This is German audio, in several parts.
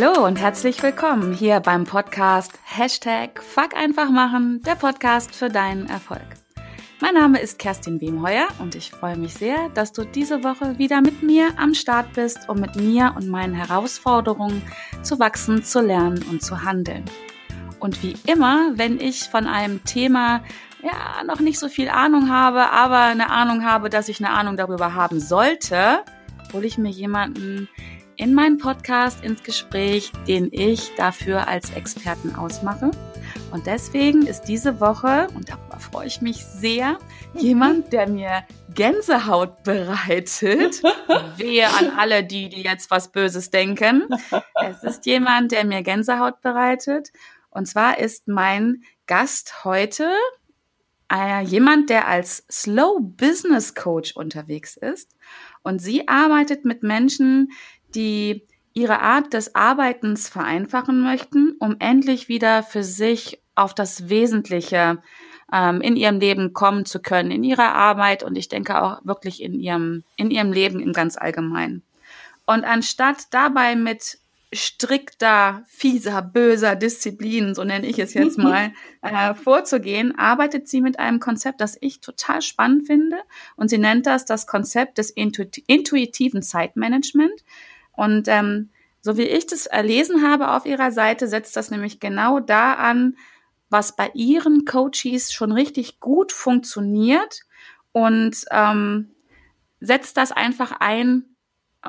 Hallo und herzlich willkommen hier beim Podcast Hashtag Fuck einfach machen, der Podcast für deinen Erfolg. Mein Name ist Kerstin Wemheuer und ich freue mich sehr, dass du diese Woche wieder mit mir am Start bist, um mit mir und meinen Herausforderungen zu wachsen, zu lernen und zu handeln. Und wie immer, wenn ich von einem Thema ja noch nicht so viel Ahnung habe, aber eine Ahnung habe, dass ich eine Ahnung darüber haben sollte, hole ich mir jemanden in meinen Podcast ins Gespräch, den ich dafür als Experten ausmache. Und deswegen ist diese Woche, und darüber freue ich mich sehr, jemand, der mir Gänsehaut bereitet. Wehe an alle die, die jetzt was Böses denken. Es ist jemand, der mir Gänsehaut bereitet. Und zwar ist mein Gast heute äh, jemand, der als Slow Business Coach unterwegs ist. Und sie arbeitet mit Menschen, die ihre Art des Arbeitens vereinfachen möchten, um endlich wieder für sich auf das Wesentliche ähm, in ihrem Leben kommen zu können, in ihrer Arbeit und ich denke auch wirklich in ihrem, in ihrem Leben im ganz allgemein. Und anstatt dabei mit strikter, fieser, böser Disziplin, so nenne ich es jetzt mal, äh, vorzugehen, arbeitet sie mit einem Konzept, das ich total spannend finde. Und sie nennt das das Konzept des intuitiven Zeitmanagement. Und ähm, so wie ich das erlesen habe auf ihrer Seite, setzt das nämlich genau da an, was bei ihren Coaches schon richtig gut funktioniert und ähm, setzt das einfach ein,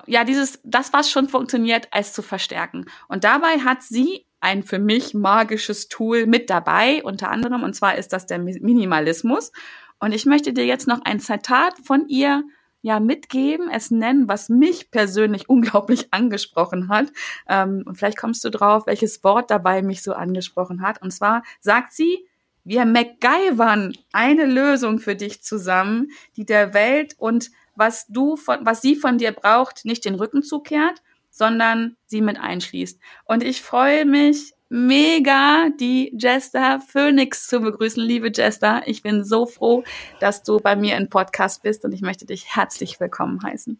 ja, dieses, das, was schon funktioniert, als zu verstärken. Und dabei hat sie ein für mich magisches Tool mit dabei, unter anderem, und zwar ist das der Minimalismus. Und ich möchte dir jetzt noch ein Zitat von ihr ja mitgeben, es nennen, was mich persönlich unglaublich angesprochen hat. Ähm, und vielleicht kommst du drauf, welches Wort dabei mich so angesprochen hat. Und zwar sagt sie, wir MacGyvern eine Lösung für dich zusammen, die der Welt und was du von, was sie von dir braucht, nicht den Rücken zukehrt, sondern sie mit einschließt. Und ich freue mich mega, die Jester Phoenix zu begrüßen. Liebe Jester, ich bin so froh, dass du bei mir im Podcast bist und ich möchte dich herzlich willkommen heißen.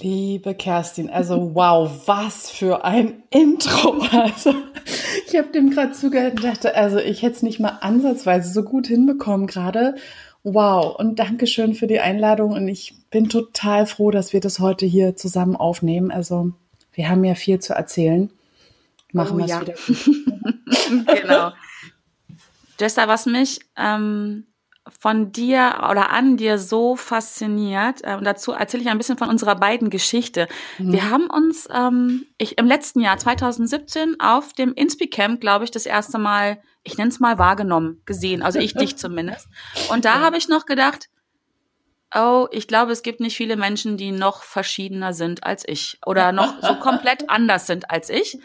Liebe Kerstin, also wow, was für ein Intro. Also ich habe dem gerade zugehört und dachte, also ich hätte es nicht mal ansatzweise so gut hinbekommen gerade. Wow, und danke schön für die Einladung und ich bin total froh, dass wir das heute hier zusammen aufnehmen. Also wir haben ja viel zu erzählen machen oh, wir es ja. wieder. genau. Jessa, was mich ähm, von dir oder an dir so fasziniert, äh, und dazu erzähle ich ein bisschen von unserer beiden Geschichte. Mhm. Wir haben uns ähm, ich, im letzten Jahr 2017 auf dem Inspicamp, glaube ich, das erste Mal, ich nenne es mal wahrgenommen, gesehen, also ich dich zumindest. Und da ja. habe ich noch gedacht, oh, ich glaube, es gibt nicht viele Menschen, die noch verschiedener sind als ich oder noch so komplett anders sind als ich.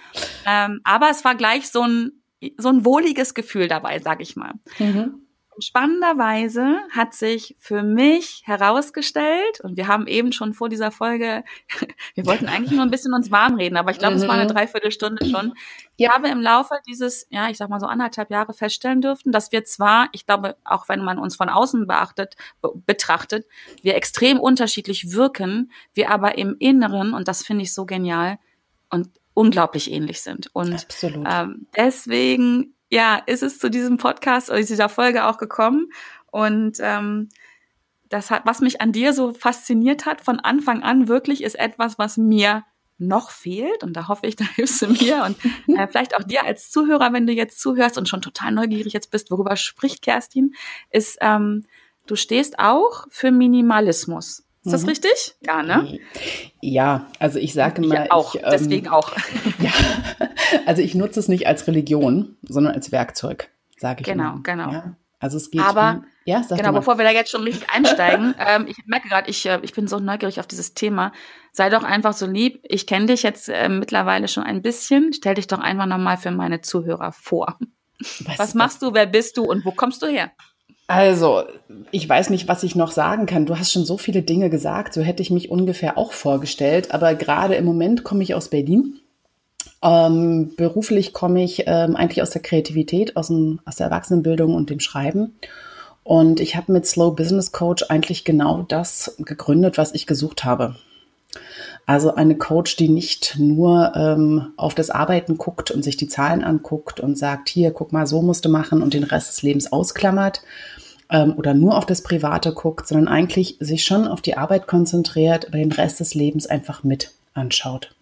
Ähm, aber es war gleich so ein, so ein wohliges Gefühl dabei, sag ich mal. Mhm. Spannenderweise hat sich für mich herausgestellt, und wir haben eben schon vor dieser Folge, wir wollten eigentlich nur ein bisschen uns warm reden, aber ich glaube, mhm. es war eine mhm. Dreiviertelstunde schon. Ich habe im Laufe dieses, ja, ich sag mal so anderthalb Jahre feststellen dürften, dass wir zwar, ich glaube, auch wenn man uns von außen beachtet, betrachtet, wir extrem unterschiedlich wirken, wir aber im Inneren, und das finde ich so genial, und unglaublich ähnlich sind. Und ähm, deswegen ja, ist es zu diesem Podcast oder dieser Folge auch gekommen. Und ähm, das hat, was mich an dir so fasziniert hat von Anfang an wirklich, ist etwas, was mir noch fehlt. Und da hoffe ich, da hilfst du mir und äh, vielleicht auch dir als Zuhörer, wenn du jetzt zuhörst und schon total neugierig jetzt bist, worüber spricht Kerstin, ist, ähm, du stehst auch für Minimalismus. Ist das mhm. richtig? Ja, ne? Ja, also ich sage mal. Ich auch, ich, ähm, deswegen auch. Ja, also ich nutze es nicht als Religion, sondern als Werkzeug, sage ich Genau, immer. genau. Ja, also es geht. Aber, um, ja, sag genau, bevor wir da jetzt schon richtig einsteigen, ähm, ich merke gerade, ich, äh, ich bin so neugierig auf dieses Thema. Sei doch einfach so lieb. Ich kenne dich jetzt äh, mittlerweile schon ein bisschen. Stell dich doch einfach nochmal für meine Zuhörer vor. Was, was machst du, wer bist du und wo kommst du her? Also, ich weiß nicht, was ich noch sagen kann. Du hast schon so viele Dinge gesagt, so hätte ich mich ungefähr auch vorgestellt. Aber gerade im Moment komme ich aus Berlin. Ähm, beruflich komme ich ähm, eigentlich aus der Kreativität, aus, dem, aus der Erwachsenenbildung und dem Schreiben. Und ich habe mit Slow Business Coach eigentlich genau das gegründet, was ich gesucht habe. Also eine Coach, die nicht nur ähm, auf das Arbeiten guckt und sich die Zahlen anguckt und sagt, hier, guck mal, so musst du machen und den Rest des Lebens ausklammert ähm, oder nur auf das Private guckt, sondern eigentlich sich schon auf die Arbeit konzentriert, aber den Rest des Lebens einfach mit anschaut.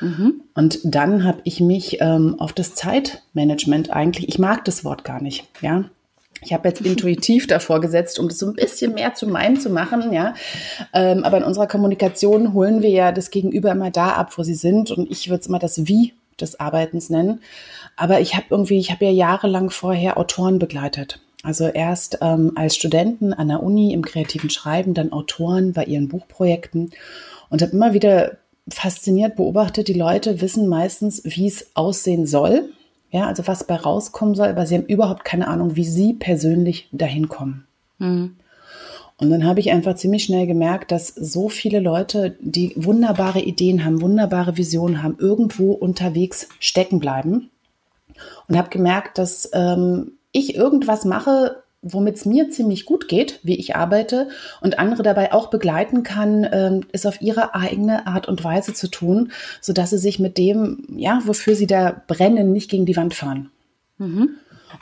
Mhm. Und dann habe ich mich ähm, auf das Zeitmanagement eigentlich, ich mag das Wort gar nicht, ja. Ich habe jetzt intuitiv davor gesetzt, um das so ein bisschen mehr zu meinem zu machen, ja. Ähm, aber in unserer Kommunikation holen wir ja das Gegenüber immer da ab, wo sie sind. Und ich würde es immer das Wie des Arbeitens nennen. Aber ich habe irgendwie, ich habe ja jahrelang vorher Autoren begleitet. Also erst ähm, als Studenten an der Uni im kreativen Schreiben, dann Autoren bei ihren Buchprojekten und habe immer wieder fasziniert beobachtet, die Leute wissen meistens, wie es aussehen soll, ja, also was bei rauskommen soll, aber sie haben überhaupt keine Ahnung, wie sie persönlich dahin kommen. Mhm. Und dann habe ich einfach ziemlich schnell gemerkt, dass so viele Leute, die wunderbare Ideen haben, wunderbare Visionen haben, irgendwo unterwegs stecken bleiben. Und habe gemerkt, dass ähm, ich irgendwas mache, womit es mir ziemlich gut geht, wie ich arbeite und andere dabei auch begleiten kann, ähm, es auf ihre eigene Art und Weise zu tun, so dass sie sich mit dem, ja, wofür sie da brennen, nicht gegen die Wand fahren. Mhm.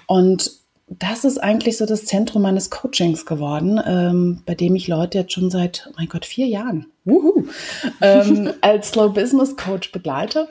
Und das ist eigentlich so das Zentrum meines Coachings geworden, ähm, bei dem ich Leute jetzt schon seit, oh mein Gott, vier Jahren wuhu, ähm, als Slow Business Coach begleite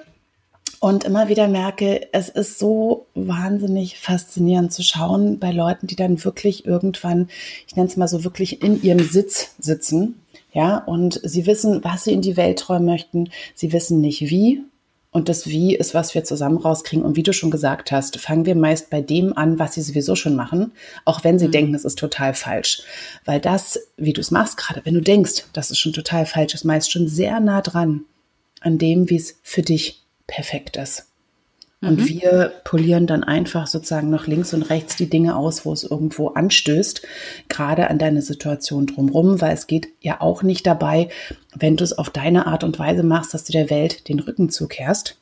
und immer wieder merke, es ist so wahnsinnig faszinierend zu schauen bei Leuten, die dann wirklich irgendwann, ich nenne es mal so wirklich in ihrem Sitz sitzen, ja, und sie wissen, was sie in die Welt träumen möchten, sie wissen nicht wie. Und das Wie ist, was wir zusammen rauskriegen. Und wie du schon gesagt hast, fangen wir meist bei dem an, was sie sowieso schon machen, auch wenn sie mhm. denken, es ist total falsch. Weil das, wie du es machst, gerade wenn du denkst, dass es schon total falsch ist, meist schon sehr nah dran an dem, wie es für dich perfekt ist. Und mhm. wir polieren dann einfach sozusagen noch links und rechts die Dinge aus, wo es irgendwo anstößt, gerade an deine Situation drumherum, weil es geht ja auch nicht dabei, wenn du es auf deine Art und Weise machst, dass du der Welt den Rücken zukehrst,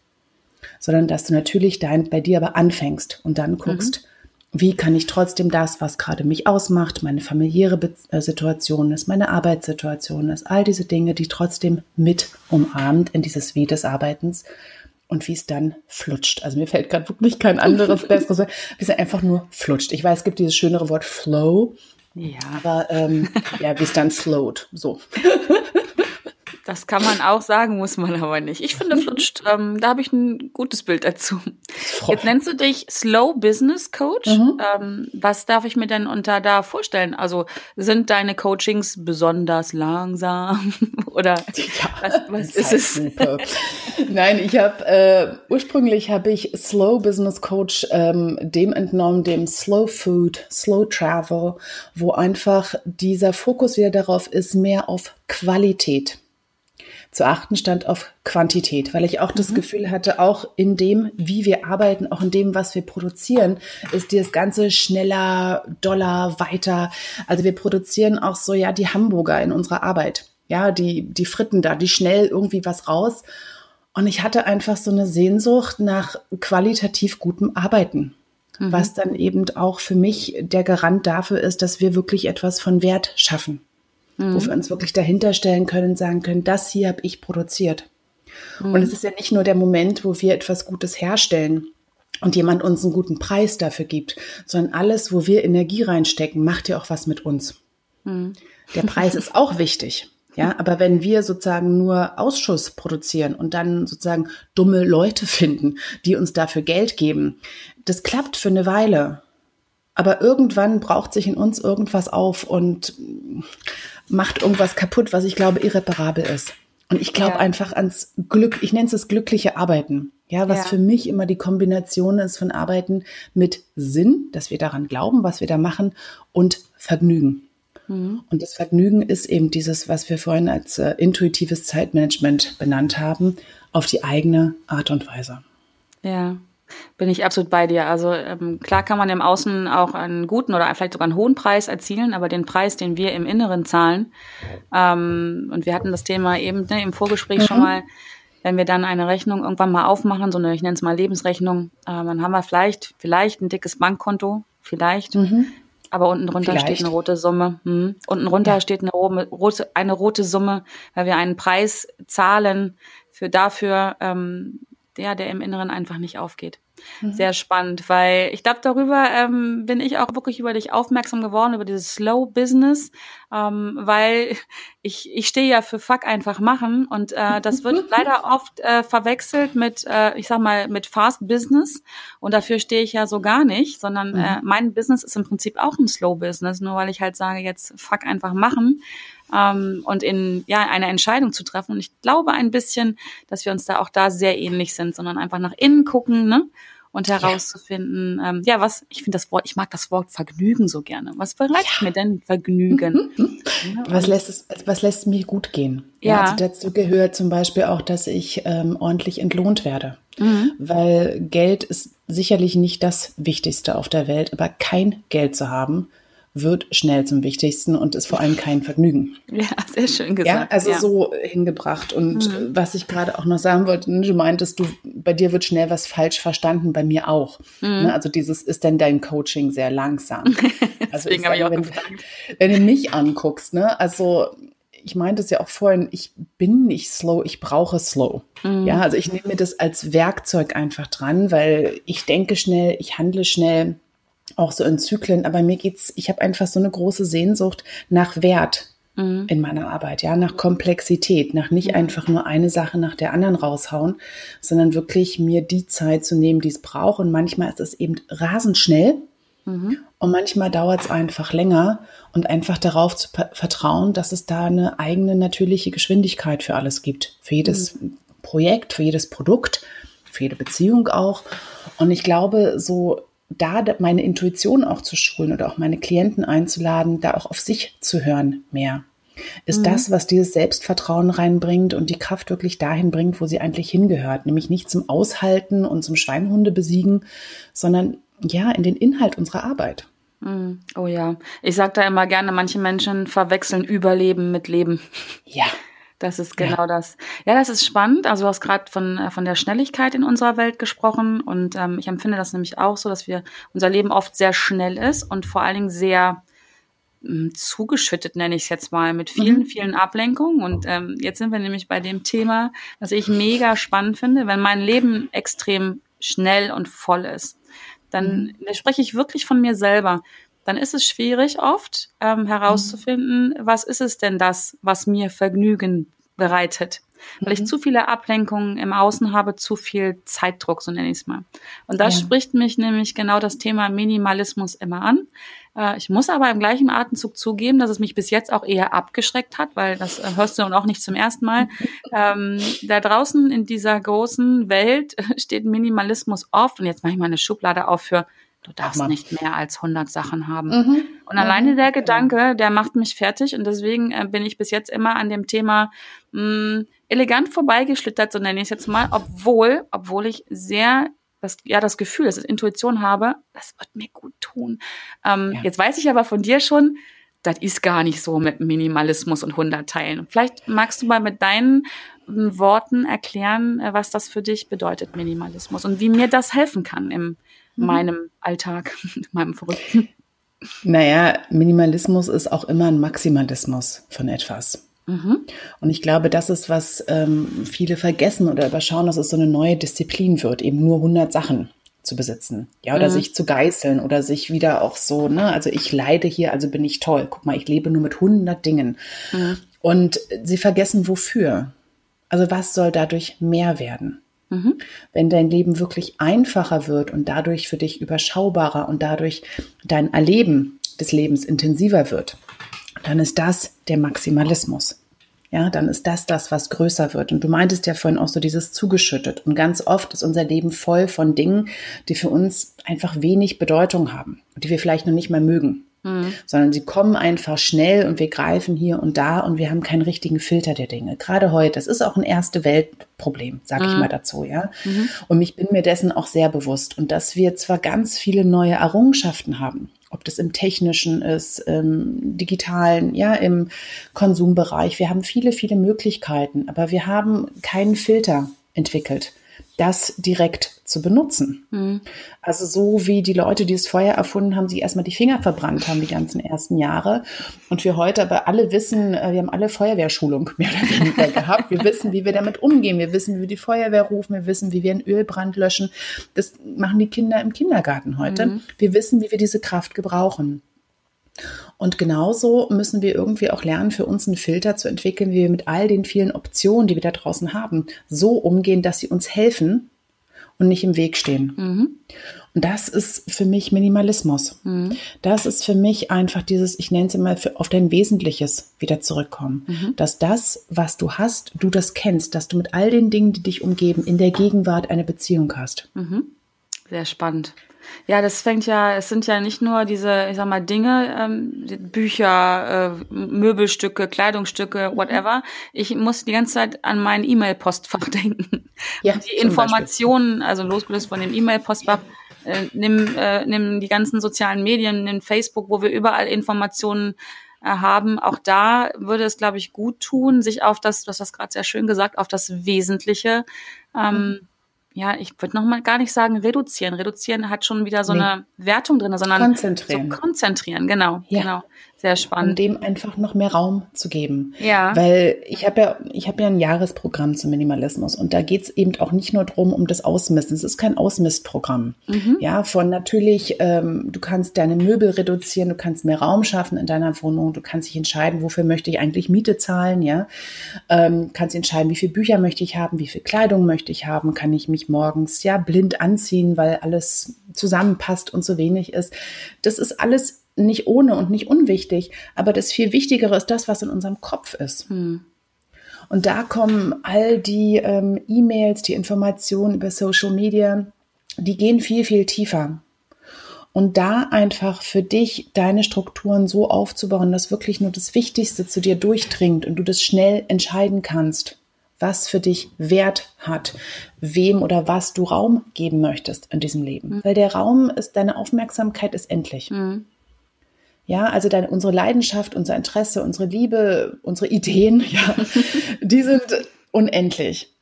sondern dass du natürlich dein, bei dir aber anfängst und dann guckst, mhm. wie kann ich trotzdem das, was gerade mich ausmacht, meine familiäre Be äh, Situation ist, meine Arbeitssituation ist, all diese Dinge, die trotzdem mit umarmt in dieses Wie des Arbeitens, und wie es dann flutscht. Also mir fällt gerade wirklich kein anderes besseres, wie es einfach nur flutscht. Ich weiß, es gibt dieses schönere Wort Flow. Ja. Aber ähm, ja, wie es dann float. So. Das kann man auch sagen, muss man aber nicht. Ich finde, flutscht, ähm, da habe ich ein gutes Bild dazu. Jetzt nennst du dich Slow Business Coach. Mhm. Ähm, was darf ich mir denn unter da vorstellen? Also sind deine Coachings besonders langsam oder was, was ist es? Nein, ich habe äh, ursprünglich habe ich Slow Business Coach ähm, dem entnommen, dem Slow Food, Slow Travel, wo einfach dieser Fokus wieder darauf ist, mehr auf Qualität zu achten stand auf Quantität, weil ich auch das mhm. Gefühl hatte, auch in dem, wie wir arbeiten, auch in dem, was wir produzieren, ist dieses ganze schneller, doller, weiter. Also wir produzieren auch so, ja, die Hamburger in unserer Arbeit. Ja, die, die Fritten da, die schnell irgendwie was raus. Und ich hatte einfach so eine Sehnsucht nach qualitativ gutem Arbeiten. Mhm. Was dann eben auch für mich der Garant dafür ist, dass wir wirklich etwas von Wert schaffen mhm. wo wir uns wirklich dahinter stellen können und sagen können, das hier habe ich produziert. Mhm. Und es ist ja nicht nur der Moment, wo wir etwas Gutes herstellen und jemand uns einen guten Preis dafür gibt, sondern alles, wo wir Energie reinstecken, macht ja auch was mit uns. Mhm. Der Preis ist auch wichtig. Ja, aber wenn wir sozusagen nur Ausschuss produzieren und dann sozusagen dumme Leute finden, die uns dafür Geld geben, das klappt für eine Weile. Aber irgendwann braucht sich in uns irgendwas auf und macht irgendwas kaputt, was ich glaube irreparabel ist. Und ich glaube ja. einfach ans Glück, ich nenne es das glückliche Arbeiten. Ja, was ja. für mich immer die Kombination ist von Arbeiten mit Sinn, dass wir daran glauben, was wir da machen, und Vergnügen. Mhm. Und das Vergnügen ist eben dieses, was wir vorhin als äh, intuitives Zeitmanagement benannt haben, auf die eigene Art und Weise. Ja, bin ich absolut bei dir. Also ähm, klar kann man im Außen auch einen guten oder vielleicht sogar einen hohen Preis erzielen, aber den Preis, den wir im Inneren zahlen, ähm, und wir hatten das Thema eben ne, im Vorgespräch mhm. schon mal, wenn wir dann eine Rechnung irgendwann mal aufmachen, so eine, ich nenne es mal Lebensrechnung, äh, dann haben wir vielleicht, vielleicht ein dickes Bankkonto, vielleicht. Mhm. Aber unten drunter Vielleicht. steht eine rote Summe. Hm. Unten runter ja. steht eine rote, eine rote Summe, weil wir einen Preis zahlen für dafür, ähm, der, der im Inneren einfach nicht aufgeht. Mhm. Sehr spannend, weil ich glaube, darüber ähm, bin ich auch wirklich über dich aufmerksam geworden, über dieses Slow Business, ähm, weil ich, ich stehe ja für Fuck einfach machen und äh, das wird leider oft äh, verwechselt mit, äh, ich sag mal, mit Fast Business und dafür stehe ich ja so gar nicht, sondern mhm. äh, mein Business ist im Prinzip auch ein Slow Business, nur weil ich halt sage, jetzt Fuck einfach machen ähm, und in ja eine Entscheidung zu treffen. Und ich glaube ein bisschen, dass wir uns da auch da sehr ähnlich sind, sondern einfach nach innen gucken, ne? Und herauszufinden, ja, ähm, ja was, ich finde das Wort, ich mag das Wort Vergnügen so gerne. Was bereitet ja. mir denn Vergnügen? Mhm. Ja, was lässt es, was lässt mir gut gehen? Ja. Also dazu gehört zum Beispiel auch, dass ich ähm, ordentlich entlohnt werde. Mhm. Weil Geld ist sicherlich nicht das Wichtigste auf der Welt, aber kein Geld zu haben, wird schnell zum Wichtigsten und ist vor allem kein Vergnügen. Ja, sehr schön gesagt. Ja, also ja. so hingebracht. Und mhm. was ich gerade auch noch sagen wollte, ne, du meintest, du, bei dir wird schnell was falsch verstanden, bei mir auch. Mhm. Ne, also dieses ist denn dein Coaching sehr langsam. Also Deswegen habe ich auch wenn, gefragt. Wenn du mich anguckst, ne, also ich meinte es ja auch vorhin, ich bin nicht slow, ich brauche slow. Mhm. Ja, also ich nehme mir das als Werkzeug einfach dran, weil ich denke schnell, ich handle schnell auch so in Zyklen, aber mir geht's, ich habe einfach so eine große Sehnsucht nach Wert mhm. in meiner Arbeit, ja, nach Komplexität, nach nicht mhm. einfach nur eine Sache nach der anderen raushauen, sondern wirklich mir die Zeit zu nehmen, die es braucht. Und manchmal ist es eben rasend schnell mhm. und manchmal dauert es einfach länger und einfach darauf zu vertrauen, dass es da eine eigene natürliche Geschwindigkeit für alles gibt, für jedes mhm. Projekt, für jedes Produkt, für jede Beziehung auch. Und ich glaube, so da meine Intuition auch zu schulen oder auch meine Klienten einzuladen, da auch auf sich zu hören mehr. Ist mhm. das, was dieses Selbstvertrauen reinbringt und die Kraft wirklich dahin bringt, wo sie eigentlich hingehört, nämlich nicht zum Aushalten und zum Schweinhunde besiegen, sondern ja, in den Inhalt unserer Arbeit. Mhm. Oh ja, ich sage da immer gerne, manche Menschen verwechseln Überleben mit Leben. Ja. Das ist genau ja. das. Ja, das ist spannend. Also du hast gerade von, äh, von der Schnelligkeit in unserer Welt gesprochen und ähm, ich empfinde das nämlich auch so, dass wir unser Leben oft sehr schnell ist und vor allen Dingen sehr hm, zugeschüttet, nenne ich es jetzt mal, mit vielen, mhm. vielen Ablenkungen. Und ähm, jetzt sind wir nämlich bei dem Thema, was ich mega spannend finde, wenn mein Leben extrem schnell und voll ist. Dann mhm. spreche ich wirklich von mir selber dann ist es schwierig oft ähm, herauszufinden, mhm. was ist es denn das, was mir Vergnügen bereitet. Weil ich mhm. zu viele Ablenkungen im Außen habe, zu viel Zeitdruck, so nenne ich es mal. Und da ja. spricht mich nämlich genau das Thema Minimalismus immer an. Äh, ich muss aber im gleichen Atemzug zugeben, dass es mich bis jetzt auch eher abgeschreckt hat, weil das äh, hörst du und auch nicht zum ersten Mal. ähm, da draußen in dieser großen Welt steht Minimalismus oft, und jetzt mache ich mal eine Schublade auf für Du darfst nicht mehr als 100 Sachen haben. Mhm. Und alleine der Gedanke, der macht mich fertig und deswegen äh, bin ich bis jetzt immer an dem Thema mh, mm, elegant vorbeigeschlittert, so nenne ich es jetzt mal, obwohl, obwohl ich sehr das, ja, das Gefühl, das Intuition habe, das wird mir gut tun. Ähm, ja. Jetzt weiß ich aber von dir schon, das ist gar nicht so mit Minimalismus und 100 Teilen. Vielleicht magst du mal mit deinen mm, Worten erklären, äh, was das für dich bedeutet, Minimalismus und wie mir das helfen kann im mhm. meinem Alltag, meinem Verrückten. Naja, Minimalismus ist auch immer ein Maximalismus von etwas. Mhm. Und ich glaube, das ist, was ähm, viele vergessen oder überschauen, dass es so eine neue Disziplin wird, eben nur 100 Sachen zu besitzen. Ja, oder mhm. sich zu geißeln oder sich wieder auch so, ne, also ich leide hier, also bin ich toll. Guck mal, ich lebe nur mit 100 Dingen. Mhm. Und sie vergessen wofür. Also was soll dadurch mehr werden? Mhm. Wenn dein Leben wirklich einfacher wird und dadurch für dich überschaubarer und dadurch dein Erleben des Lebens intensiver wird, dann ist das der Maximalismus. Ja, dann ist das das, was größer wird. Und du meintest ja vorhin auch so dieses zugeschüttet. Und ganz oft ist unser Leben voll von Dingen, die für uns einfach wenig Bedeutung haben, die wir vielleicht noch nicht mal mögen mhm. sondern sie kommen einfach schnell und wir greifen hier und da und wir haben keinen richtigen Filter der Dinge. Gerade heute, das ist auch ein erste Weltproblem, sage mhm. ich mal dazu, ja. Mhm. Und ich bin mir dessen auch sehr bewusst und dass wir zwar ganz viele neue Errungenschaften haben, ob das im technischen ist, im digitalen, ja, im Konsumbereich. Wir haben viele, viele Möglichkeiten, aber wir haben keinen Filter entwickelt das direkt zu benutzen. Mhm. Also so wie die Leute, die das Feuer erfunden haben, sich erstmal die Finger verbrannt haben die ganzen ersten Jahre. Und wir heute aber alle wissen, äh, wir haben alle Feuerwehrschulung mehr oder weniger gehabt. Wir wissen, wie wir damit umgehen. Wir wissen, wie wir die Feuerwehr rufen. Wir wissen, wie wir einen Ölbrand löschen. Das machen die Kinder im Kindergarten heute. Mhm. Wir wissen, wie wir diese Kraft gebrauchen. Und genauso müssen wir irgendwie auch lernen, für uns einen Filter zu entwickeln, wie wir mit all den vielen Optionen, die wir da draußen haben, so umgehen, dass sie uns helfen, und nicht im Weg stehen. Mhm. Und das ist für mich Minimalismus. Mhm. Das ist für mich einfach dieses, ich nenne es immer, für, auf dein Wesentliches wieder zurückkommen. Mhm. Dass das, was du hast, du das kennst, dass du mit all den Dingen, die dich umgeben, in der Gegenwart eine Beziehung hast. Mhm. Sehr spannend. Ja, das fängt ja, es sind ja nicht nur diese, ich sag mal, Dinge, ähm, Bücher, äh, Möbelstücke, Kleidungsstücke, whatever. Ich muss die ganze Zeit an mein E-Mail-Postfach denken. Ja, die Informationen, Beispiel. also losgelöst von dem E-Mail-Postfach, äh, nimm, äh, nimm die ganzen sozialen Medien, nimm Facebook, wo wir überall Informationen äh, haben. Auch da würde es, glaube ich, gut tun, sich auf das, du hast das gerade sehr schön gesagt, auf das Wesentliche ähm, mhm ja, ich würde noch mal gar nicht sagen reduzieren. Reduzieren hat schon wieder so nee. eine Wertung drin, sondern konzentrieren. So konzentrieren, genau, ja. genau. Sehr spannend. Um dem einfach noch mehr Raum zu geben. Ja. Weil ich habe ja, ich habe ja ein Jahresprogramm zum Minimalismus und da geht es eben auch nicht nur drum um das Ausmisten. Es ist kein Ausmistprogramm. Mhm. Ja, von natürlich, ähm, du kannst deine Möbel reduzieren, du kannst mehr Raum schaffen in deiner Wohnung, du kannst dich entscheiden, wofür möchte ich eigentlich Miete zahlen, ja. Ähm, kannst entscheiden, wie viele Bücher möchte ich haben, wie viel Kleidung möchte ich haben, kann ich mich morgens ja blind anziehen, weil alles zusammenpasst und so wenig ist. Das ist alles nicht ohne und nicht unwichtig, aber das viel Wichtigere ist das, was in unserem Kopf ist. Hm. Und da kommen all die ähm, E-Mails, die Informationen über Social Media, die gehen viel, viel tiefer. Und da einfach für dich deine Strukturen so aufzubauen, dass wirklich nur das Wichtigste zu dir durchdringt und du das schnell entscheiden kannst, was für dich Wert hat, wem oder was du Raum geben möchtest in diesem Leben. Mhm. Weil der Raum ist, deine Aufmerksamkeit ist endlich. Mhm. Ja, also deine, unsere Leidenschaft, unser Interesse, unsere Liebe, unsere Ideen, ja, die sind unendlich.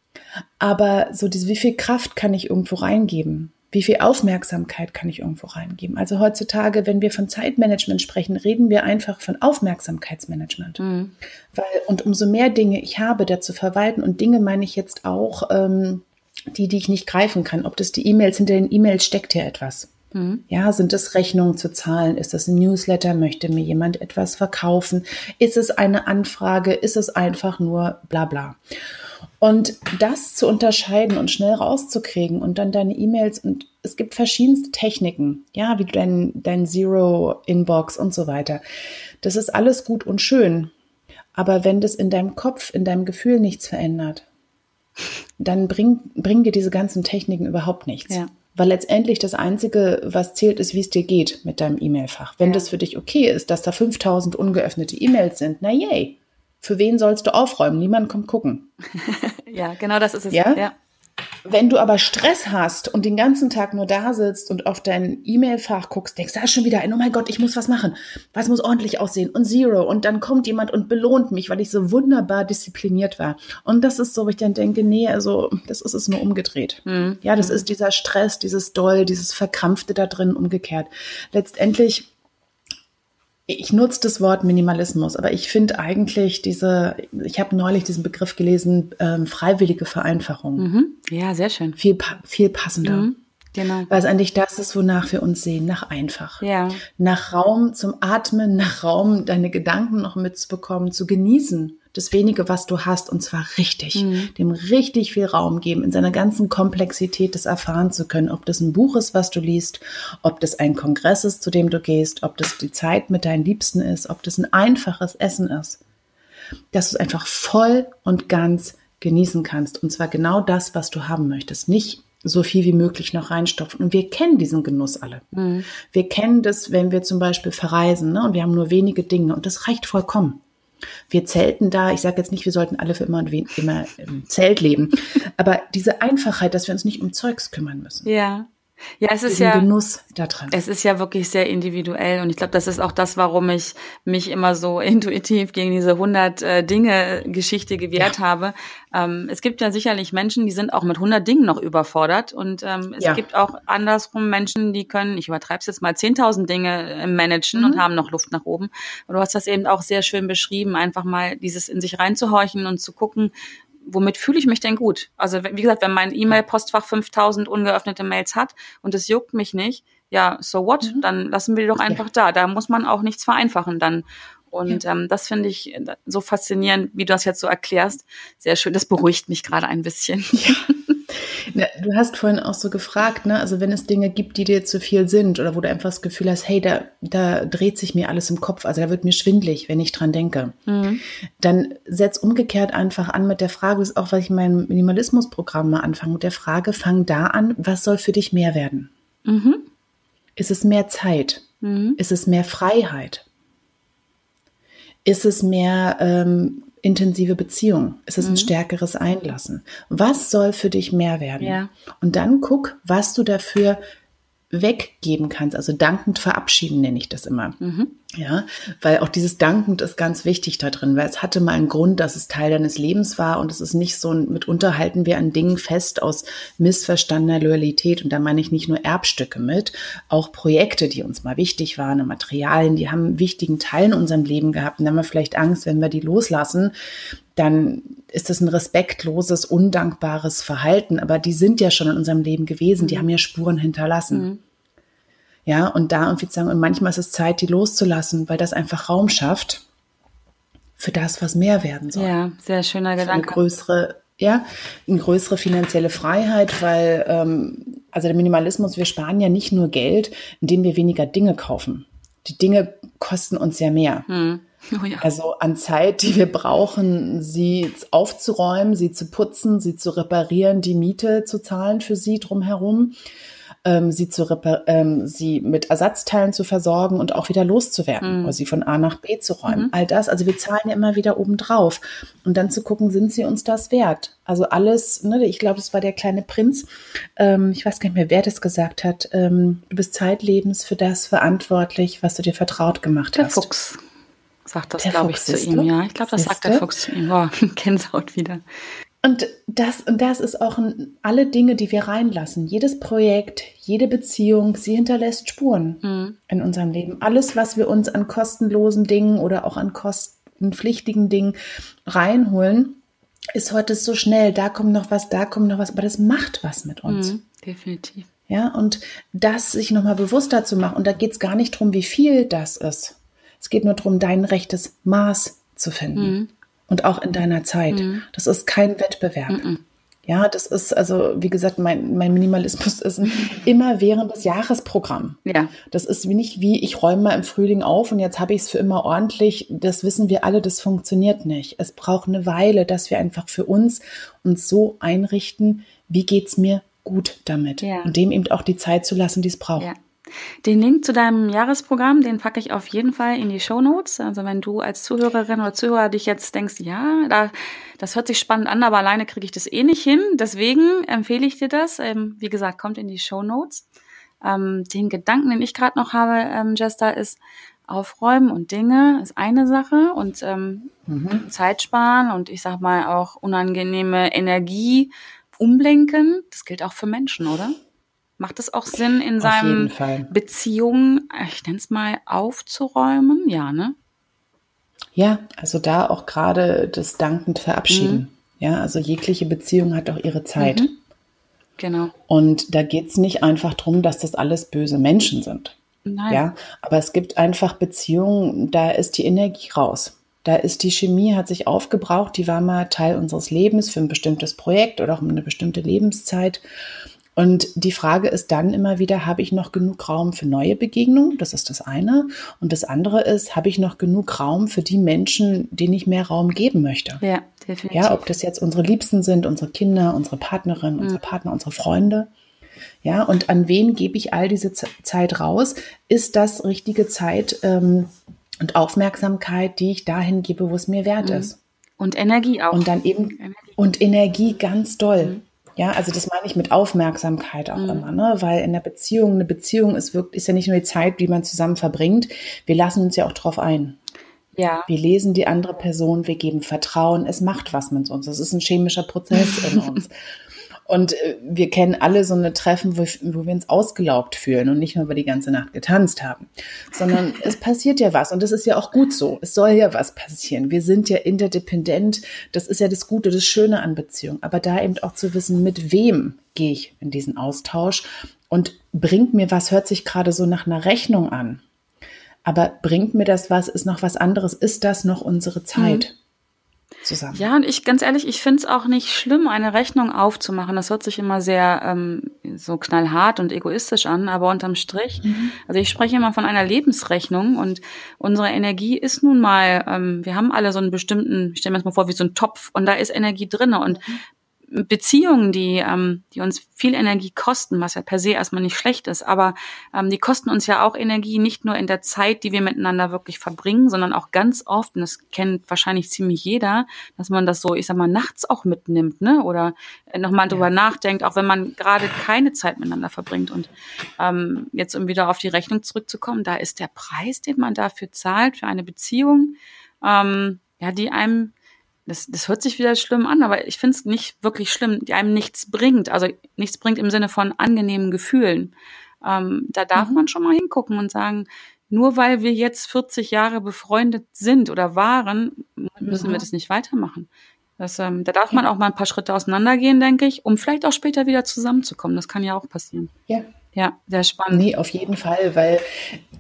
Aber so diese, wie viel Kraft kann ich irgendwo reingeben? Wie viel Aufmerksamkeit kann ich irgendwo reingeben? Also heutzutage, wenn wir von Zeitmanagement sprechen, reden wir einfach von Aufmerksamkeitsmanagement. Mhm. Weil, und umso mehr Dinge ich habe, da zu verwalten, und Dinge meine ich jetzt auch, ähm, die, die ich nicht greifen kann. Ob das die E-Mails, hinter den E-Mails steckt ja etwas. Mhm. Ja, sind es Rechnungen zu zahlen? Ist das ein Newsletter? Möchte mir jemand etwas verkaufen? Ist es eine Anfrage? Ist es einfach nur bla bla? Und das zu unterscheiden und schnell rauszukriegen und dann deine E-Mails und es gibt verschiedenste Techniken, ja, wie dein, dein Zero-Inbox und so weiter. Das ist alles gut und schön. Aber wenn das in deinem Kopf, in deinem Gefühl nichts verändert, dann bringen bring dir diese ganzen Techniken überhaupt nichts. Ja. Weil letztendlich das Einzige, was zählt, ist, wie es dir geht mit deinem E-Mail-Fach. Wenn ja. das für dich okay ist, dass da 5000 ungeöffnete E-Mails sind, na yay. Für wen sollst du aufräumen? Niemand kommt gucken. ja, genau das ist es. Ja? ja. Wenn du aber Stress hast und den ganzen Tag nur da sitzt und auf dein E-Mail-Fach guckst, denkst, da ist schon wieder ein, oh mein Gott, ich muss was machen. Was muss ordentlich aussehen? Und Zero. Und dann kommt jemand und belohnt mich, weil ich so wunderbar diszipliniert war. Und das ist so, wo ich dann denke, nee, also das ist es nur umgedreht. Mhm. Ja, das mhm. ist dieser Stress, dieses Doll, dieses Verkrampfte da drin umgekehrt. Letztendlich ich nutze das Wort Minimalismus, aber ich finde eigentlich diese, ich habe neulich diesen Begriff gelesen, ähm, freiwillige Vereinfachung. Mhm. Ja, sehr schön. Viel, viel passender. Mhm. Genau. Weil es eigentlich das ist, wonach wir uns sehen, nach einfach. Ja. Nach Raum zum Atmen, nach Raum, deine Gedanken noch mitzubekommen, zu genießen das wenige, was du hast, und zwar richtig, mhm. dem richtig viel Raum geben, in seiner ganzen Komplexität das erfahren zu können, ob das ein Buch ist, was du liest, ob das ein Kongress ist, zu dem du gehst, ob das die Zeit mit deinen Liebsten ist, ob das ein einfaches Essen ist, dass du es einfach voll und ganz genießen kannst. Und zwar genau das, was du haben möchtest. Nicht so viel wie möglich noch reinstopfen. Und wir kennen diesen Genuss alle. Mhm. Wir kennen das, wenn wir zum Beispiel verreisen ne, und wir haben nur wenige Dinge und das reicht vollkommen. Wir zelten da, ich sage jetzt nicht, wir sollten alle für immer und immer im Zelt leben, aber diese Einfachheit, dass wir uns nicht um Zeugs kümmern müssen. Ja. Ja, es ist ja Genuss da drin. Es ist ja wirklich sehr individuell und ich glaube, das ist auch das, warum ich mich immer so intuitiv gegen diese 100 äh, Dinge Geschichte gewehrt ja. habe. Ähm, es gibt ja sicherlich Menschen, die sind auch mit 100 Dingen noch überfordert und ähm, es ja. gibt auch andersrum Menschen, die können, ich übertreibe es jetzt mal 10.000 Dinge äh, managen mhm. und haben noch Luft nach oben. Und du hast das eben auch sehr schön beschrieben, einfach mal dieses in sich reinzuhorchen und zu gucken, womit fühle ich mich denn gut? Also wie gesagt, wenn mein E-Mail-Postfach 5000 ungeöffnete Mails hat und es juckt mich nicht, ja, so what? Mhm. Dann lassen wir die doch einfach ja. da. Da muss man auch nichts vereinfachen dann. Und ja. ähm, das finde ich so faszinierend, wie du das jetzt so erklärst. Sehr schön. Das beruhigt mich gerade ein bisschen. Ja. Ja, du hast vorhin auch so gefragt, ne? Also wenn es Dinge gibt, die dir zu viel sind oder wo du einfach das Gefühl hast, hey, da, da dreht sich mir alles im Kopf, also da wird mir schwindlig, wenn ich dran denke, mhm. dann setz umgekehrt einfach an mit der Frage, das ist auch, was ich in meinem Minimalismusprogramm mal anfange, mit der Frage, fang da an, was soll für dich mehr werden? Mhm. Ist es mehr Zeit? Mhm. Ist es mehr Freiheit? Ist es mehr ähm, intensive Beziehung? Ist es ein mhm. stärkeres Einlassen? Was soll für dich mehr werden? Ja. Und dann guck, was du dafür weggeben kannst, also dankend verabschieden nenne ich das immer. Mhm. Ja, weil auch dieses dankend ist ganz wichtig da drin, weil es hatte mal einen Grund, dass es Teil deines Lebens war und es ist nicht so ein, mitunter halten wir an Dingen fest aus missverstandener Loyalität und da meine ich nicht nur Erbstücke mit, auch Projekte, die uns mal wichtig waren, Materialien, die haben einen wichtigen Teil in unserem Leben gehabt und dann haben wir vielleicht Angst, wenn wir die loslassen, dann ist das ein respektloses, undankbares Verhalten. Aber die sind ja schon in unserem Leben gewesen, die mhm. haben ja Spuren hinterlassen. Mhm. Ja, und da irgendwie zu sagen, und manchmal ist es Zeit, die loszulassen, weil das einfach Raum schafft für das, was mehr werden soll. Ja, sehr schöner Gedanke. Eine größere, ja, eine größere finanzielle Freiheit, weil, ähm, also der Minimalismus, wir sparen ja nicht nur Geld, indem wir weniger Dinge kaufen. Die Dinge kosten uns ja mehr. Mhm. Oh ja. Also an Zeit, die wir brauchen, sie aufzuräumen, sie zu putzen, sie zu reparieren, die Miete zu zahlen für sie drumherum, ähm, sie, zu ähm, sie mit Ersatzteilen zu versorgen und auch wieder loszuwerden mhm. oder sie von A nach B zu räumen. Mhm. All das, also wir zahlen ja immer wieder obendrauf. Und dann zu gucken, sind sie uns das wert? Also alles, ne, ich glaube, das war der kleine Prinz. Ähm, ich weiß gar nicht mehr, wer das gesagt hat. Ähm, du bist zeitlebens für das verantwortlich, was du dir vertraut gemacht der hast. Der Fuchs sagt das, glaube ich, zu ihm. Ja, ich glaube, das sagt der Fuchs zu ihm. Boah, Gänsehaut wieder. Und das, und das ist auch ein, alle Dinge, die wir reinlassen. Jedes Projekt, jede Beziehung, sie hinterlässt Spuren mhm. in unserem Leben. Alles, was wir uns an kostenlosen Dingen oder auch an kostenpflichtigen Dingen reinholen, ist heute so schnell. Da kommt noch was, da kommt noch was, aber das macht was mit uns. Mhm, definitiv. Ja, und das sich nochmal bewusster zu machen. Und da geht es gar nicht darum, wie viel das ist. Es geht nur darum, dein rechtes Maß zu finden. Mhm. Und auch in deiner Zeit. Mhm. Das ist kein Wettbewerb. Mhm. Ja, das ist also, wie gesagt, mein, mein Minimalismus ist ein immer während des Jahresprogramm. Ja. Das ist wie nicht wie, ich räume mal im Frühling auf und jetzt habe ich es für immer ordentlich. Das wissen wir alle, das funktioniert nicht. Es braucht eine Weile, dass wir einfach für uns uns so einrichten, wie geht's mir gut damit. Ja. Und dem eben auch die Zeit zu lassen, die es braucht. Ja. Den Link zu deinem Jahresprogramm, den packe ich auf jeden Fall in die Show Notes. Also wenn du als Zuhörerin oder Zuhörer dich jetzt denkst, ja, da, das hört sich spannend an, aber alleine kriege ich das eh nicht hin. Deswegen empfehle ich dir das. Ähm, wie gesagt, kommt in die Show Notes. Ähm, den Gedanken, den ich gerade noch habe, ähm, Jester, ist Aufräumen und Dinge ist eine Sache und ähm, mhm. Zeit sparen und ich sag mal auch unangenehme Energie umlenken. Das gilt auch für Menschen, oder? Macht es auch Sinn, in seinen Beziehungen, ich nenne es mal, aufzuräumen? Ja, ne? Ja, also da auch gerade das dankend verabschieden. Mhm. Ja, also jegliche Beziehung hat auch ihre Zeit. Mhm. Genau. Und da geht es nicht einfach darum, dass das alles böse Menschen sind. Nein. Ja, aber es gibt einfach Beziehungen, da ist die Energie raus. Da ist die Chemie, hat sich aufgebraucht, die war mal Teil unseres Lebens für ein bestimmtes Projekt oder auch eine bestimmte Lebenszeit. Und die Frage ist dann immer wieder, habe ich noch genug Raum für neue Begegnungen? Das ist das eine. Und das andere ist, habe ich noch genug Raum für die Menschen, denen ich mehr Raum geben möchte? Ja, definitiv. Ja, ob das jetzt unsere Liebsten sind, unsere Kinder, unsere Partnerin, mhm. unsere Partner, unsere Freunde. Ja, und an wen gebe ich all diese Z Zeit raus? Ist das richtige Zeit ähm, und Aufmerksamkeit, die ich dahin gebe, wo es mir wert mhm. ist? Und Energie auch. Und dann eben, Energie. und Energie ganz doll. Mhm. Ja, also das meine ich mit Aufmerksamkeit auch mhm. immer, ne? Weil in der Beziehung, eine Beziehung ist wirklich, ist ja nicht nur die Zeit, die man zusammen verbringt. Wir lassen uns ja auch drauf ein. Ja. Wir lesen die andere Person, wir geben Vertrauen, es macht was mit uns. Das ist ein chemischer Prozess in uns. Und äh, wir kennen alle so eine Treffen, wo, wo, wir uns ausgelaugt fühlen und nicht nur, weil wir die ganze Nacht getanzt haben, sondern es passiert ja was und das ist ja auch gut so. Es soll ja was passieren. Wir sind ja interdependent. Das ist ja das Gute, das Schöne an Beziehungen. Aber da eben auch zu wissen, mit wem gehe ich in diesen Austausch und bringt mir was, hört sich gerade so nach einer Rechnung an. Aber bringt mir das was, ist noch was anderes? Ist das noch unsere Zeit? Mhm zusammen. Ja, und ich ganz ehrlich, ich finde es auch nicht schlimm, eine Rechnung aufzumachen. Das hört sich immer sehr ähm, so knallhart und egoistisch an, aber unterm Strich, mhm. also ich spreche immer von einer Lebensrechnung und unsere Energie ist nun mal, ähm, wir haben alle so einen bestimmten, ich stelle mir das mal vor, wie so ein Topf und da ist Energie drinne und mhm. Beziehungen, die, ähm, die uns viel Energie kosten, was ja per se erstmal nicht schlecht ist, aber ähm, die kosten uns ja auch Energie nicht nur in der Zeit, die wir miteinander wirklich verbringen, sondern auch ganz oft, und das kennt wahrscheinlich ziemlich jeder, dass man das so, ich sag mal, nachts auch mitnimmt, ne? Oder nochmal drüber ja. nachdenkt, auch wenn man gerade keine Zeit miteinander verbringt. Und ähm, jetzt, um wieder auf die Rechnung zurückzukommen, da ist der Preis, den man dafür zahlt, für eine Beziehung, ähm, ja, die einem das, das hört sich wieder schlimm an, aber ich finde es nicht wirklich schlimm, die einem nichts bringt. Also nichts bringt im Sinne von angenehmen Gefühlen. Ähm, da darf mhm. man schon mal hingucken und sagen, nur weil wir jetzt 40 Jahre befreundet sind oder waren, müssen mhm. wir das nicht weitermachen. Das, ähm, da darf man auch mal ein paar Schritte auseinandergehen, denke ich, um vielleicht auch später wieder zusammenzukommen. Das kann ja auch passieren. Ja. Ja, sehr spannend. Nee, auf jeden Fall, weil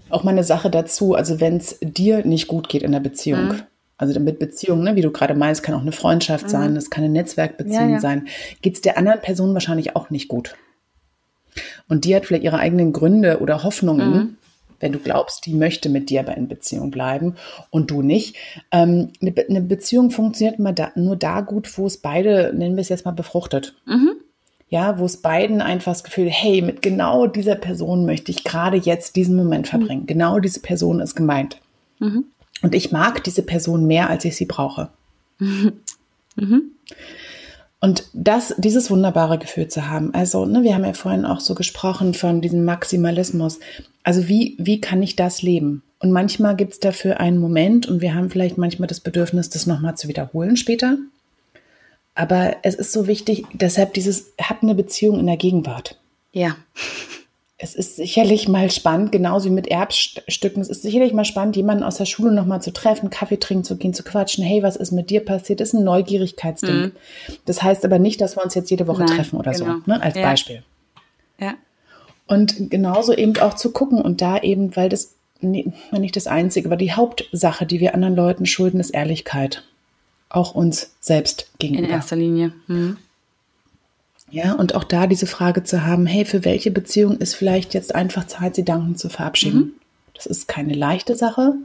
auch mal eine Sache dazu, also wenn es dir nicht gut geht in der Beziehung, mhm. Also mit Beziehungen, ne, wie du gerade meinst, kann auch eine Freundschaft mhm. sein, das kann eine Netzwerkbeziehung ja, ja. sein. Geht es der anderen Person wahrscheinlich auch nicht gut. Und die hat vielleicht ihre eigenen Gründe oder Hoffnungen, mhm. wenn du glaubst, die möchte mit dir aber in Beziehung bleiben und du nicht. Ähm, eine, Be eine, Beziehung funktioniert immer da, nur da gut, wo es beide, nennen wir es jetzt mal, befruchtet. Mhm. Ja, wo es beiden einfach das Gefühl, hey, mit genau dieser Person möchte ich gerade jetzt diesen Moment mhm. verbringen. Mhm. Genau diese Person ist gemeint. Mhm. Und ich mag diese Person mehr, als ich sie brauche. Mhm. Und das, dieses wunderbare Gefühl zu haben. Also, ne, wir haben ja vorhin auch so gesprochen von diesem Maximalismus. Also, wie, wie kann ich das leben? Und manchmal gibt es dafür einen Moment und wir haben vielleicht manchmal das Bedürfnis, das nochmal zu wiederholen später. Aber es ist so wichtig, deshalb dieses, hat eine Beziehung in der Gegenwart. Ja es ist sicherlich mal spannend, genauso wie mit Erbstücken. Es ist sicherlich mal spannend, jemanden aus der Schule nochmal zu treffen, Kaffee trinken zu gehen, zu quatschen. Hey, was ist mit dir passiert? Das ist ein Neugierigkeitsding. Mhm. Das heißt aber nicht, dass wir uns jetzt jede Woche Nein, treffen oder genau. so, ne? als ja. Beispiel. Ja. Und genauso eben auch zu gucken und da eben, weil das nicht das Einzige, aber die Hauptsache, die wir anderen Leuten schulden, ist Ehrlichkeit. Auch uns selbst gegenüber. In erster Linie. Mhm. Ja, und auch da diese Frage zu haben, hey, für welche Beziehung ist vielleicht jetzt einfach Zeit, sie danken zu verabschieden? Mhm. Das ist keine leichte Sache,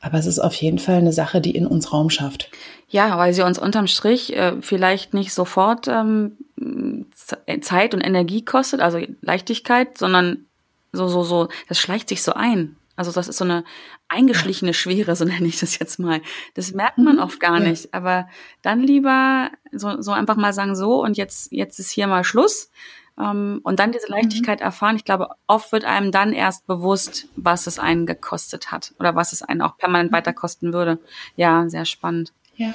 aber es ist auf jeden Fall eine Sache, die in uns Raum schafft. Ja, weil sie uns unterm Strich äh, vielleicht nicht sofort ähm, Zeit und Energie kostet, also Leichtigkeit, sondern so, so, so, das schleicht sich so ein. Also das ist so eine eingeschlichene Schwere, so nenne ich das jetzt mal. Das merkt man mhm. oft gar nicht. Aber dann lieber so, so einfach mal sagen, so und jetzt, jetzt ist hier mal Schluss. Um, ähm, und dann diese Leichtigkeit mhm. erfahren. Ich glaube, oft wird einem dann erst bewusst, was es einen gekostet hat oder was es einen auch permanent mhm. weiter kosten würde. Ja, sehr spannend. Ja.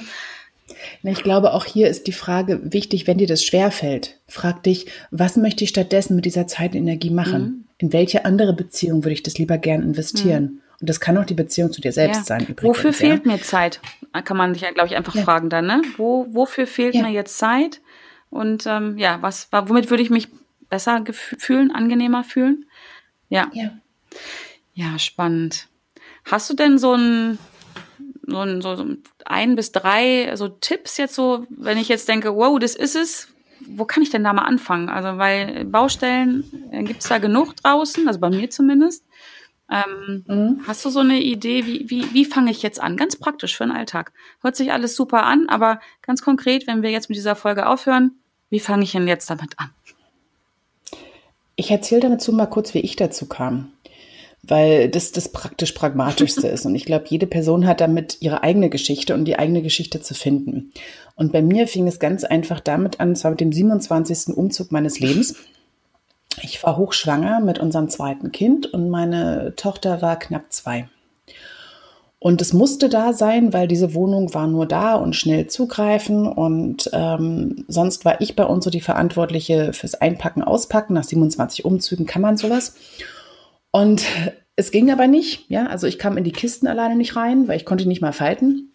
Ich glaube, auch hier ist die Frage wichtig, wenn dir das schwerfällt, frag dich, was möchte ich stattdessen mit dieser Zeit und Energie machen? Mhm. In welche andere Beziehung würde ich das lieber gern investieren? Mhm. Und das kann auch die Beziehung zu dir selbst ja. sein. Übrigens, wofür ja. fehlt mir Zeit? Kann man sich glaube ich, einfach ja. fragen dann, ne? Wo, wofür fehlt mir jetzt Zeit? Und ähm, ja, was, womit würde ich mich besser fühlen, angenehmer fühlen? Ja. Ja, ja spannend. Hast du denn so ein, so ein, so ein bis drei so Tipps jetzt so, wenn ich jetzt denke, wow, das ist es, wo kann ich denn da mal anfangen? Also, weil Baustellen äh, gibt es da genug draußen, also bei mir zumindest. Ähm, mhm. Hast du so eine Idee, wie, wie, wie fange ich jetzt an? Ganz praktisch für den Alltag. Hört sich alles super an, aber ganz konkret, wenn wir jetzt mit dieser Folge aufhören, wie fange ich denn jetzt damit an? Ich erzähle dazu mal kurz, wie ich dazu kam. Weil das das praktisch pragmatischste ist. Und ich glaube, jede Person hat damit ihre eigene Geschichte und die eigene Geschichte zu finden. Und bei mir fing es ganz einfach damit an, zwar mit dem 27. Umzug meines Lebens. Ich war hochschwanger mit unserem zweiten Kind und meine Tochter war knapp zwei. Und es musste da sein, weil diese Wohnung war nur da und schnell zugreifen. Und ähm, sonst war ich bei uns so die Verantwortliche fürs Einpacken, Auspacken. Nach 27 Umzügen kann man sowas. Und es ging aber nicht. Ja, also ich kam in die Kisten alleine nicht rein, weil ich konnte nicht mal falten.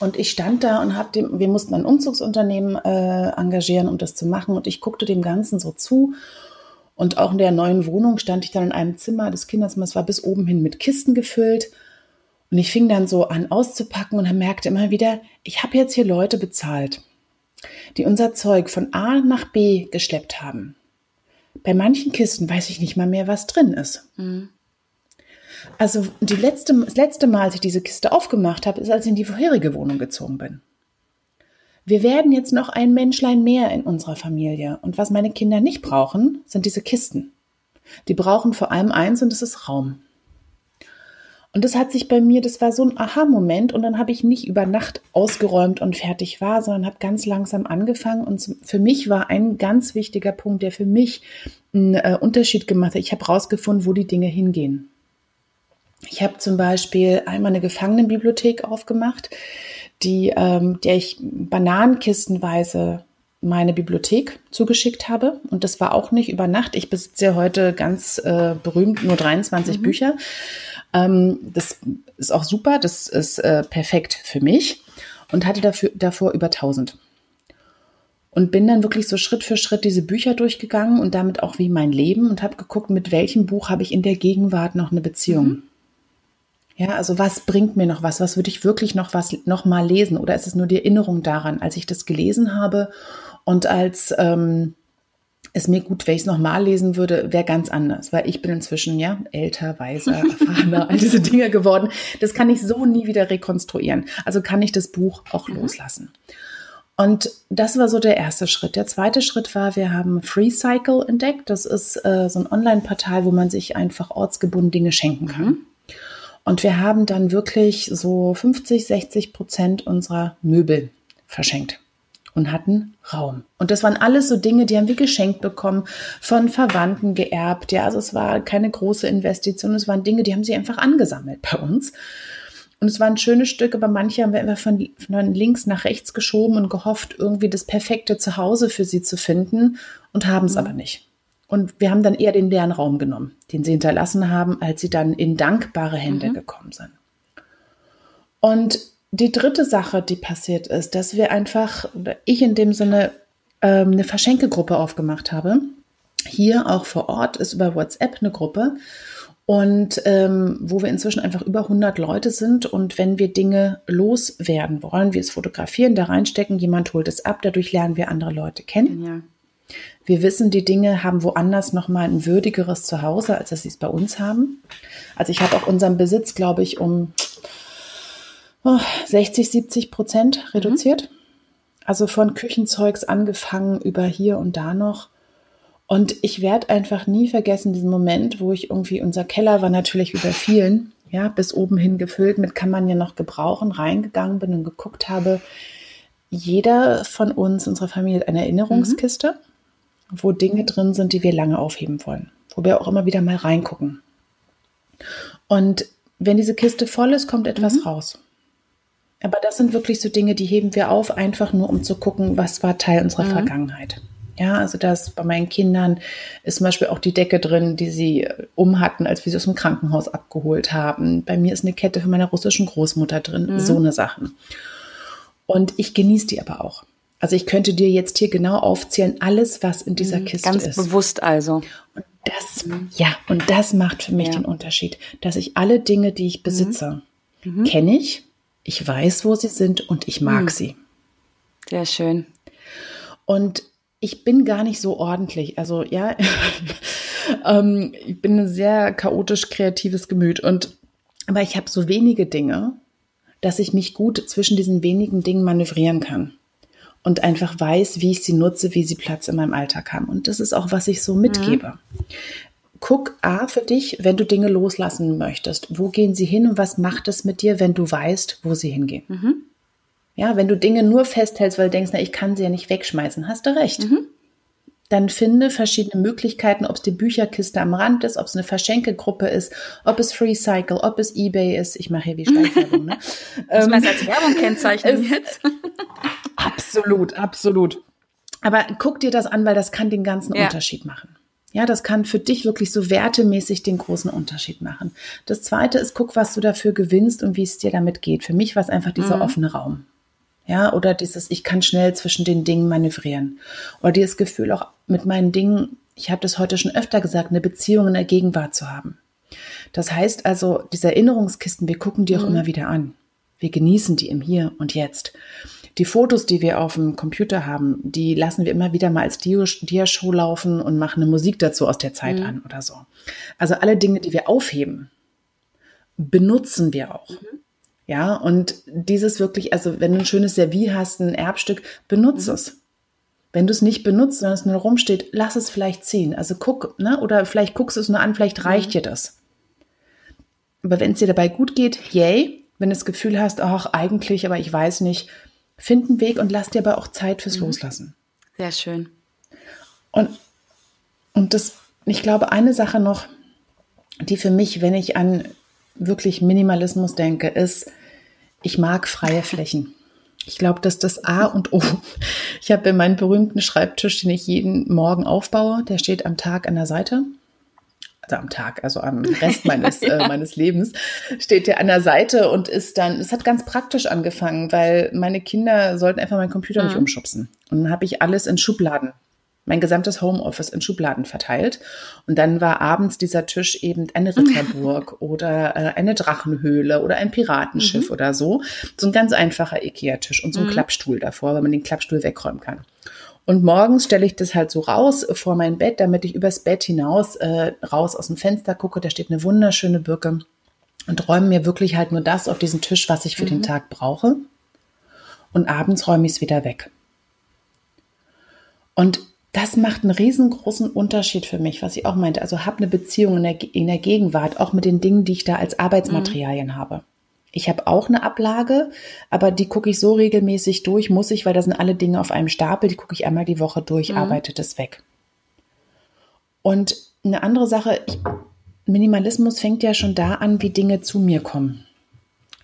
Und ich stand da und habe dem, wir mussten ein Umzugsunternehmen äh, engagieren, um das zu machen. Und ich guckte dem Ganzen so zu. Und auch in der neuen Wohnung stand ich dann in einem Zimmer des Kinderzimmers, war bis oben hin mit Kisten gefüllt. Und ich fing dann so an auszupacken und merkte immer wieder, ich habe jetzt hier Leute bezahlt, die unser Zeug von A nach B geschleppt haben. Bei manchen Kisten weiß ich nicht mal mehr, was drin ist. Mhm. Also die letzte, das letzte Mal, als ich diese Kiste aufgemacht habe, ist, als ich in die vorherige Wohnung gezogen bin. Wir werden jetzt noch ein Menschlein mehr in unserer Familie. Und was meine Kinder nicht brauchen, sind diese Kisten. Die brauchen vor allem eins und das ist Raum. Und das hat sich bei mir, das war so ein Aha-Moment und dann habe ich nicht über Nacht ausgeräumt und fertig war, sondern habe ganz langsam angefangen und für mich war ein ganz wichtiger Punkt, der für mich einen äh, Unterschied gemacht hat. Ich habe rausgefunden, wo die Dinge hingehen. Ich habe zum Beispiel einmal eine Gefangenenbibliothek aufgemacht, die, ähm, der ich bananenkistenweise meine Bibliothek zugeschickt habe. Und das war auch nicht über Nacht. Ich besitze ja heute ganz äh, berühmt nur 23 mhm. Bücher. Ähm, das ist auch super, das ist äh, perfekt für mich und hatte dafür, davor über 1000. Und bin dann wirklich so Schritt für Schritt diese Bücher durchgegangen und damit auch wie mein Leben und habe geguckt, mit welchem Buch habe ich in der Gegenwart noch eine Beziehung. Mhm. Ja, also was bringt mir noch was? Was würde ich wirklich noch was noch mal lesen? Oder ist es nur die Erinnerung daran, als ich das gelesen habe und als ähm, es mir gut, wenn ich es nochmal lesen würde, wäre ganz anders, weil ich bin inzwischen ja älter, weiser, erfahrener, all diese Dinge geworden. Das kann ich so nie wieder rekonstruieren. Also kann ich das Buch auch mhm. loslassen. Und das war so der erste Schritt. Der zweite Schritt war, wir haben FreeCycle entdeckt. Das ist äh, so ein Online-Portal, wo man sich einfach ortsgebunden Dinge schenken kann. Mhm. Und wir haben dann wirklich so 50, 60 Prozent unserer Möbel verschenkt und hatten Raum. Und das waren alles so Dinge, die haben wir geschenkt bekommen, von Verwandten geerbt. Ja, also es war keine große Investition. Es waren Dinge, die haben sie einfach angesammelt bei uns. Und es waren schöne Stücke, aber manche haben wir einfach von, von links nach rechts geschoben und gehofft, irgendwie das perfekte Zuhause für sie zu finden und haben es mhm. aber nicht. Und wir haben dann eher den leeren Raum genommen, den sie hinterlassen haben, als sie dann in dankbare Hände mhm. gekommen sind. Und die dritte Sache, die passiert ist, dass wir einfach, oder ich in dem Sinne, ähm, eine Verschenkegruppe aufgemacht habe. Hier auch vor Ort ist über WhatsApp eine Gruppe und ähm, wo wir inzwischen einfach über 100 Leute sind und wenn wir Dinge loswerden wollen, wir es fotografieren, da reinstecken, jemand holt es ab, dadurch lernen wir andere Leute kennen. Ja. Wir wissen, die Dinge haben woanders nochmal ein würdigeres Zuhause, als dass sie es bei uns haben. Also ich habe auch unseren Besitz, glaube ich, um 60, 70 Prozent reduziert. Mhm. Also von Küchenzeugs angefangen über hier und da noch. Und ich werde einfach nie vergessen diesen Moment, wo ich irgendwie, unser Keller war natürlich über vielen, ja, bis oben hin gefüllt mit kann man ja noch gebrauchen, reingegangen bin und geguckt habe. Jeder von uns, unsere Familie hat eine Erinnerungskiste, mhm. wo Dinge drin sind, die wir lange aufheben wollen, wo wir auch immer wieder mal reingucken. Und wenn diese Kiste voll ist, kommt etwas mhm. raus. Aber das sind wirklich so Dinge, die heben wir auf, einfach nur um zu gucken, was war Teil unserer mhm. Vergangenheit. Ja, also das bei meinen Kindern ist zum Beispiel auch die Decke drin, die sie äh, um hatten, als wir sie aus dem Krankenhaus abgeholt haben. Bei mir ist eine Kette von meiner russischen Großmutter drin, mhm. so eine Sachen. Und ich genieße die aber auch. Also ich könnte dir jetzt hier genau aufzählen, alles, was in dieser mhm, Kiste Ganz ist. Ganz bewusst also. Und das, mhm. ja, und das macht für mich ja. den Unterschied, dass ich alle Dinge, die ich besitze, mhm. kenne ich, ich weiß, wo sie sind und ich mag hm. sie. Sehr schön. Und ich bin gar nicht so ordentlich. Also ja, ähm, ich bin ein sehr chaotisch kreatives Gemüt und aber ich habe so wenige Dinge, dass ich mich gut zwischen diesen wenigen Dingen manövrieren kann und einfach weiß, wie ich sie nutze, wie sie Platz in meinem Alltag haben. Und das ist auch, was ich so mitgebe. Mhm guck A für dich, wenn du Dinge loslassen möchtest. Wo gehen sie hin und was macht es mit dir, wenn du weißt, wo sie hingehen? Mhm. Ja, wenn du Dinge nur festhältst, weil du denkst, na, ich kann sie ja nicht wegschmeißen, hast du recht. Mhm. Dann finde verschiedene Möglichkeiten, ob es die Bücherkiste am Rand ist, ob es eine Verschenkegruppe ist, ob es Freecycle, ob es Ebay ist. Ich mache hier wie Steinwerbung. Ne? Muss man es als Werbung kennzeichnen jetzt? absolut, absolut. Aber guck dir das an, weil das kann den ganzen ja. Unterschied machen. Ja, das kann für dich wirklich so wertemäßig den großen Unterschied machen. Das zweite ist, guck, was du dafür gewinnst und wie es dir damit geht. Für mich war es einfach dieser mhm. offene Raum. Ja, oder dieses, ich kann schnell zwischen den Dingen manövrieren. Oder dieses Gefühl auch mit meinen Dingen, ich habe das heute schon öfter gesagt, eine Beziehung in der Gegenwart zu haben. Das heißt also, diese Erinnerungskisten, wir gucken die auch mhm. immer wieder an. Wir genießen die im Hier und Jetzt. Die Fotos, die wir auf dem Computer haben, die lassen wir immer wieder mal als Dia-Show laufen und machen eine Musik dazu aus der Zeit mhm. an oder so. Also alle Dinge, die wir aufheben, benutzen wir auch. Mhm. Ja, und dieses wirklich, also wenn du ein schönes Servier hast, ein Erbstück, benutze mhm. es. Wenn du es nicht benutzt, sondern es nur rumsteht, lass es vielleicht ziehen. Also guck, ne? Oder vielleicht guckst du es nur an, vielleicht reicht mhm. dir das. Aber wenn es dir dabei gut geht, yay. Wenn du das Gefühl hast, ach, eigentlich, aber ich weiß nicht, find einen Weg und lass dir aber auch Zeit fürs mhm. Loslassen. Sehr schön. Und, und das, ich glaube, eine Sache noch, die für mich, wenn ich an wirklich Minimalismus denke, ist, ich mag freie Flächen. Ich glaube, dass das A und O. Ich habe meinen berühmten Schreibtisch, den ich jeden Morgen aufbaue, der steht am Tag an der Seite. Also am Tag, also am Rest meines, ja. äh, meines Lebens, steht der an der Seite und ist dann, es hat ganz praktisch angefangen, weil meine Kinder sollten einfach meinen Computer mhm. nicht umschubsen. Und dann habe ich alles in Schubladen mein gesamtes Homeoffice in Schubladen verteilt. Und dann war abends dieser Tisch eben eine Ritterburg oder äh, eine Drachenhöhle oder ein Piratenschiff mhm. oder so. So ein ganz einfacher Ikea-Tisch und so ein mhm. Klappstuhl davor, weil man den Klappstuhl wegräumen kann. Und morgens stelle ich das halt so raus vor mein Bett, damit ich übers Bett hinaus äh, raus aus dem Fenster gucke. Da steht eine wunderschöne Birke und räume mir wirklich halt nur das auf diesen Tisch, was ich für mhm. den Tag brauche. Und abends räume ich es wieder weg. Und das macht einen riesengroßen Unterschied für mich, was ich auch meinte. Also habe eine Beziehung in der, in der, Gegenwart, auch mit den Dingen, die ich da als Arbeitsmaterialien mhm. habe. Ich habe auch eine Ablage, aber die gucke ich so regelmäßig durch, muss ich, weil da sind alle Dinge auf einem Stapel, die gucke ich einmal die Woche durch, mhm. arbeite das weg. Und eine andere Sache, ich, Minimalismus fängt ja schon da an, wie Dinge zu mir kommen.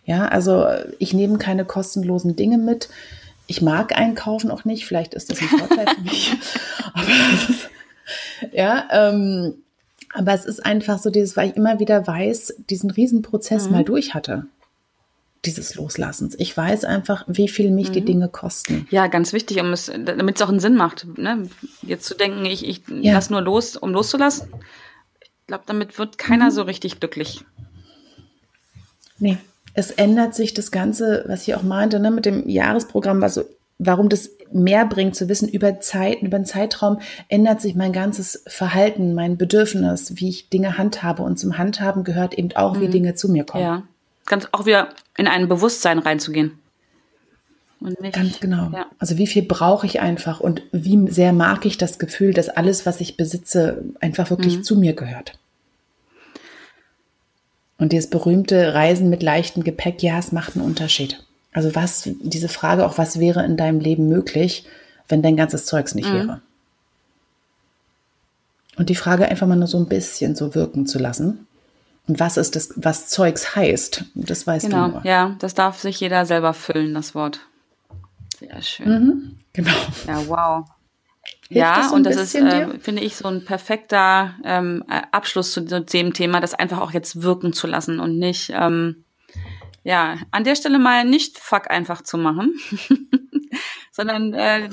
Ja, also ich nehme keine kostenlosen Dinge mit ich mag einkaufen auch nicht, vielleicht ist das ein Vorteil für mich. Aber ist, ja, ähm, aber es ist einfach so dieses, weil ich immer wieder weiß, diesen Riesenprozess mhm. mal durch hatte. Dieses Loslassens. Ich weiß einfach, wie viel mich mhm. die Dinge kosten. Ja, ganz wichtig, um es, damit es auch einen Sinn macht. Ne? Jetzt zu denken, ich, ich ja. lass nur los, um loszulassen. Ich glaube, damit wird keiner mhm. so richtig glücklich. Nee, es ändert sich das Ganze, was ich auch meinte, ne, mit dem Jahresprogramm, was so, warum das mehr bringt zu wissen über Zeit, über einen Zeitraum ändert sich mein ganzes Verhalten, mein Bedürfnis, wie ich Dinge handhabe und zum Handhaben gehört eben auch, wie mhm. Dinge zu mir kommen. Ja, ganz auch wieder in ein Bewusstsein reinzugehen. Und nicht, Ganz genau. Ja. Also wie viel brauche ich einfach und wie sehr mag ich das Gefühl, dass alles, was ich besitze, einfach wirklich mhm. zu mir gehört. Und dieses berühmte Reisen mit leichtem Gepäck, ja, es macht einen Unterschied. Also was, diese Frage auch, was wäre in deinem Leben möglich, wenn dein ganzes Zeugs nicht mhm. wäre? Und die Frage einfach mal nur so ein bisschen so wirken zu lassen. Und was ist das, was Zeugs heißt? Das weißt genau, du nur. Ja, das darf sich jeder selber füllen, das Wort. Sehr schön. Mhm, genau. Ja, wow ja, das so und das ist, äh, finde ich, so ein perfekter ähm, Abschluss zu, zu, dem Thema, das einfach auch jetzt wirken zu lassen und nicht, ähm, ja, an der Stelle mal nicht fuck einfach zu machen, sondern, äh,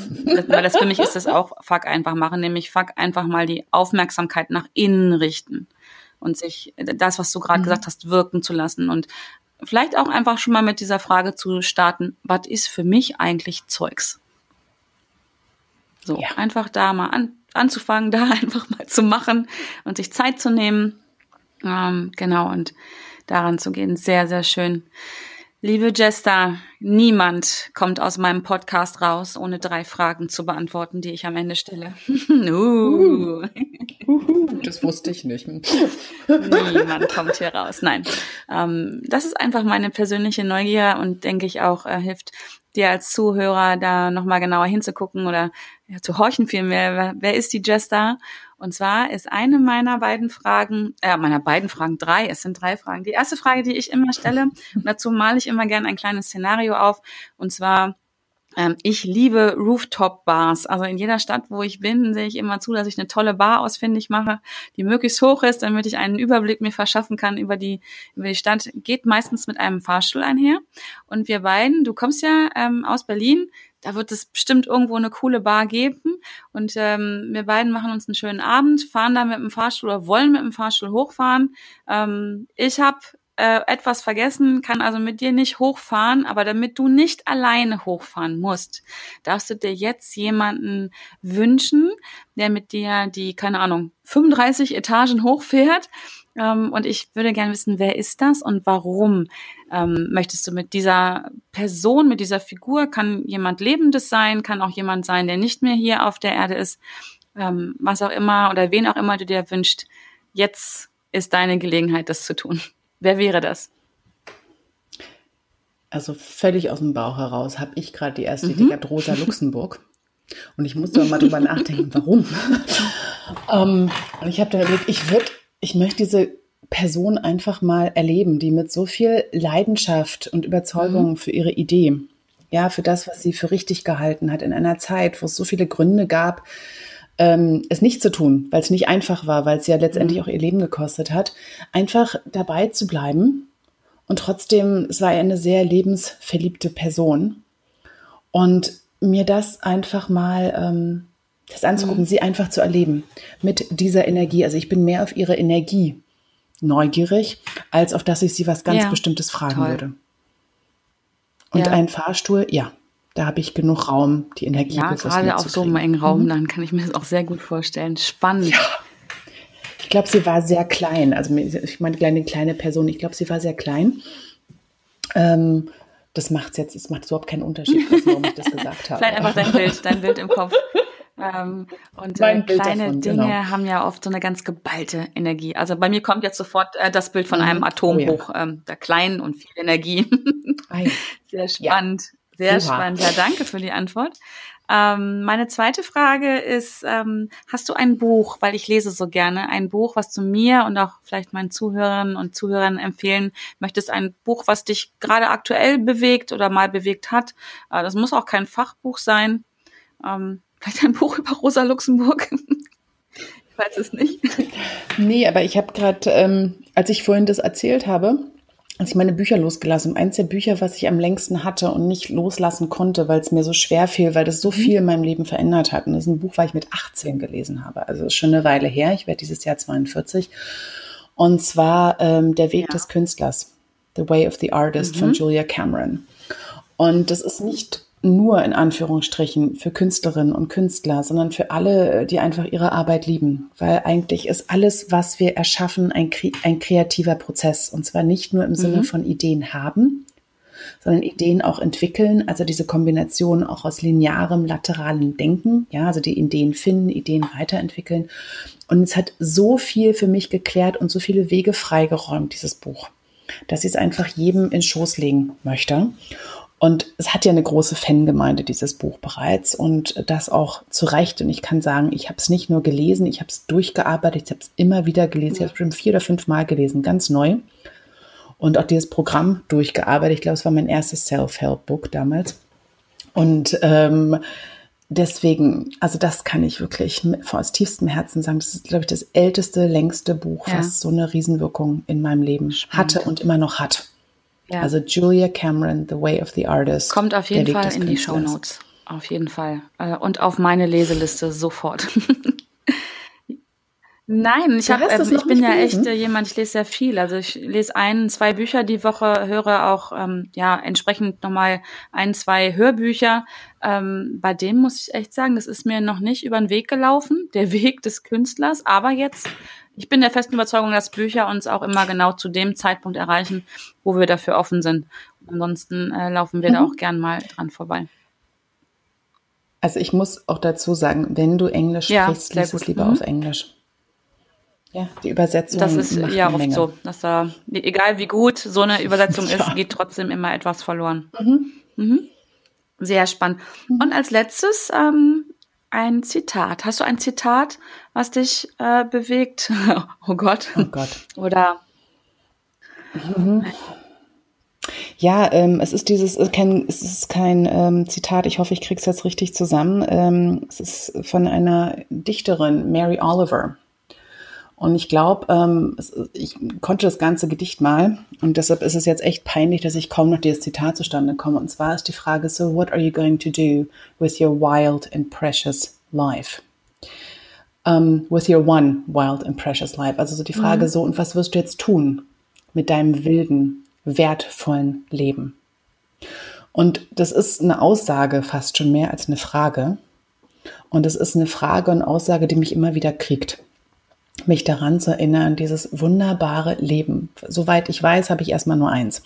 weil das für mich ist das auch fuck einfach machen, nämlich fuck einfach mal die Aufmerksamkeit nach innen richten und sich das, was du gerade mhm. gesagt hast, wirken zu lassen und vielleicht auch einfach schon mal mit dieser Frage zu starten, was ist für mich eigentlich Zeugs? So, ja. einfach da mal an, anzufangen, da einfach mal zu machen und sich Zeit zu nehmen. Ähm, genau, und daran zu gehen. Sehr, sehr schön. Liebe Jester, niemand kommt aus meinem Podcast raus, ohne drei Fragen zu beantworten, die ich am Ende stelle. uh. das wusste ich nicht. niemand kommt hier raus. Nein, ähm, das ist einfach meine persönliche Neugier und denke ich auch äh, hilft dir als Zuhörer da nochmal genauer hinzugucken oder zu horchen vielmehr. Wer, wer ist die Jester? Und zwar ist eine meiner beiden Fragen, äh, meiner beiden Fragen drei, es sind drei Fragen. Die erste Frage, die ich immer stelle, und dazu male ich immer gerne ein kleines Szenario auf, und zwar, ähm, ich liebe Rooftop-Bars. Also in jeder Stadt, wo ich bin, sehe ich immer zu, dass ich eine tolle Bar ausfindig mache, die möglichst hoch ist, damit ich einen Überblick mir verschaffen kann über die, über die Stadt. Geht meistens mit einem Fahrstuhl einher. Und wir beiden, du kommst ja ähm, aus Berlin, da wird es bestimmt irgendwo eine coole Bar geben. Und ähm, wir beiden machen uns einen schönen Abend, fahren da mit dem Fahrstuhl oder wollen mit dem Fahrstuhl hochfahren. Ähm, ich habe äh, etwas vergessen, kann also mit dir nicht hochfahren, aber damit du nicht alleine hochfahren musst, darfst du dir jetzt jemanden wünschen, der mit dir die, keine Ahnung, 35 Etagen hochfährt. Ähm, und ich würde gerne wissen, wer ist das und warum ähm, möchtest du mit dieser Person, mit dieser Figur, kann jemand Lebendes sein, kann auch jemand sein, der nicht mehr hier auf der Erde ist, ähm, was auch immer oder wen auch immer du dir wünscht. Jetzt ist deine Gelegenheit, das zu tun. Wer wäre das? Also völlig aus dem Bauch heraus habe ich gerade die erste mhm. Idee gehabt, Rosa Luxemburg. Und ich musste mal drüber nachdenken, warum. um, ähm, und ich habe dann überlegt, ich würde, ich möchte diese Person einfach mal erleben, die mit so viel Leidenschaft und Überzeugung mhm. für ihre Idee, ja, für das, was sie für richtig gehalten hat, in einer Zeit, wo es so viele Gründe gab, ähm, es nicht zu tun, weil es nicht einfach war, weil es ja letztendlich mhm. auch ihr Leben gekostet hat, einfach dabei zu bleiben. Und trotzdem, es war eine sehr lebensverliebte Person. Und mir das einfach mal, ähm, das anzugucken, mhm. sie einfach zu erleben mit dieser Energie. Also ich bin mehr auf ihre Energie neugierig, als auf dass ich sie was ganz ja, Bestimmtes fragen toll. würde. Und ja. ein Fahrstuhl, ja, da habe ich genug Raum, die Energie. Ja, gerade auf so einem engen Raum, mhm. dann kann ich mir das auch sehr gut vorstellen. Spannend. Ja. Ich glaube, sie war sehr klein. Also ich meine, kleine, kleine Person, ich glaube, sie war sehr klein. Ähm, das macht jetzt, es macht überhaupt keinen Unterschied, warum ich das gesagt habe. Vielleicht einfach dein Bild, dein Bild im Kopf. Ähm, und äh, kleine davon, Dinge genau. haben ja oft so eine ganz geballte Energie. Also bei mir kommt jetzt sofort äh, das Bild von mhm. einem Atom oh, ja. hoch, ähm, da klein und viel Energie. Sehr spannend. Ja. Sehr Oha. spannend. Ja, danke für die Antwort. Ähm, meine zweite Frage ist, ähm, hast du ein Buch, weil ich lese so gerne, ein Buch, was du mir und auch vielleicht meinen Zuhörern und Zuhörern empfehlen möchtest, ein Buch, was dich gerade aktuell bewegt oder mal bewegt hat. Äh, das muss auch kein Fachbuch sein. Ähm, Vielleicht ein Buch über Rosa Luxemburg. ich weiß es nicht. Nee, aber ich habe gerade, ähm, als ich vorhin das erzählt habe, als ich meine Bücher losgelassen, eins der Bücher, was ich am längsten hatte und nicht loslassen konnte, weil es mir so schwer fiel, weil das so mhm. viel in meinem Leben verändert hat. Und das ist ein Buch, was ich mit 18 gelesen habe. Also ist schon eine Weile her. Ich werde dieses Jahr 42. Und zwar ähm, Der Weg ja. des Künstlers, The Way of the Artist mhm. von Julia Cameron. Und das ist nicht nur in Anführungsstrichen für Künstlerinnen und Künstler, sondern für alle, die einfach ihre Arbeit lieben. Weil eigentlich ist alles, was wir erschaffen, ein, ein kreativer Prozess. Und zwar nicht nur im mhm. Sinne von Ideen haben, sondern Ideen auch entwickeln. Also diese Kombination auch aus linearem, lateralem Denken. Ja, also die Ideen finden, Ideen weiterentwickeln. Und es hat so viel für mich geklärt und so viele Wege freigeräumt, dieses Buch, dass ich es einfach jedem in Schoß legen möchte. Und es hat ja eine große Fangemeinde, dieses Buch bereits. Und das auch zu Recht. Und ich kann sagen, ich habe es nicht nur gelesen, ich habe es durchgearbeitet, ich habe es immer wieder gelesen. Ich habe es schon vier oder fünf Mal gelesen, ganz neu. Und auch dieses Programm durchgearbeitet. Ich glaube, es war mein erstes Self-Help-Book damals. Und ähm, deswegen, also das kann ich wirklich aus tiefstem Herzen sagen. Das ist, glaube ich, das älteste, längste Buch, ja. was so eine Riesenwirkung in meinem Leben Spannend. hatte und immer noch hat. Ja. Also Julia Cameron, The Way of the Artist. Kommt auf jeden Fall in die Show Notes. Auf jeden Fall. Äh, und auf meine Leseliste sofort. Nein, ich, hab, äh, ich bin ja echt äh, jemand, ich lese sehr viel. Also ich lese ein, zwei Bücher die Woche, höre auch ähm, ja entsprechend nochmal ein, zwei Hörbücher. Ähm, bei dem muss ich echt sagen, das ist mir noch nicht über den Weg gelaufen, der Weg des Künstlers. Aber jetzt, ich bin der festen Überzeugung, dass Bücher uns auch immer genau zu dem Zeitpunkt erreichen, wo wir dafür offen sind. Ansonsten äh, laufen wir mhm. da auch gern mal dran vorbei. Also ich muss auch dazu sagen, wenn du Englisch ja, sprichst, liest es lieber mhm. auf Englisch. Ja, die Übersetzung. Das ist ja oft Menge. so, dass da, egal wie gut so eine Übersetzung ja. ist, geht trotzdem immer etwas verloren. Mhm. Mhm. Sehr spannend. Mhm. Und als letztes ähm, ein Zitat. Hast du ein Zitat, was dich äh, bewegt? oh Gott. Oh Gott. Oder mhm. Ja, ähm, es ist dieses, äh, kein, es ist kein ähm, Zitat, ich hoffe, ich kriege es jetzt richtig zusammen. Ähm, es ist von einer Dichterin, Mary Oliver. Und ich glaube, ähm, ich konnte das ganze Gedicht mal und deshalb ist es jetzt echt peinlich, dass ich kaum noch dieses Zitat zustande komme. Und zwar ist die Frage so, what are you going to do with your wild and precious life? Um, with your one wild and precious life. Also so die Frage mhm. so, und was wirst du jetzt tun mit deinem wilden, wertvollen Leben? Und das ist eine Aussage fast schon mehr als eine Frage. Und es ist eine Frage und Aussage, die mich immer wieder kriegt mich daran zu erinnern, dieses wunderbare Leben. Soweit ich weiß, habe ich erstmal nur eins.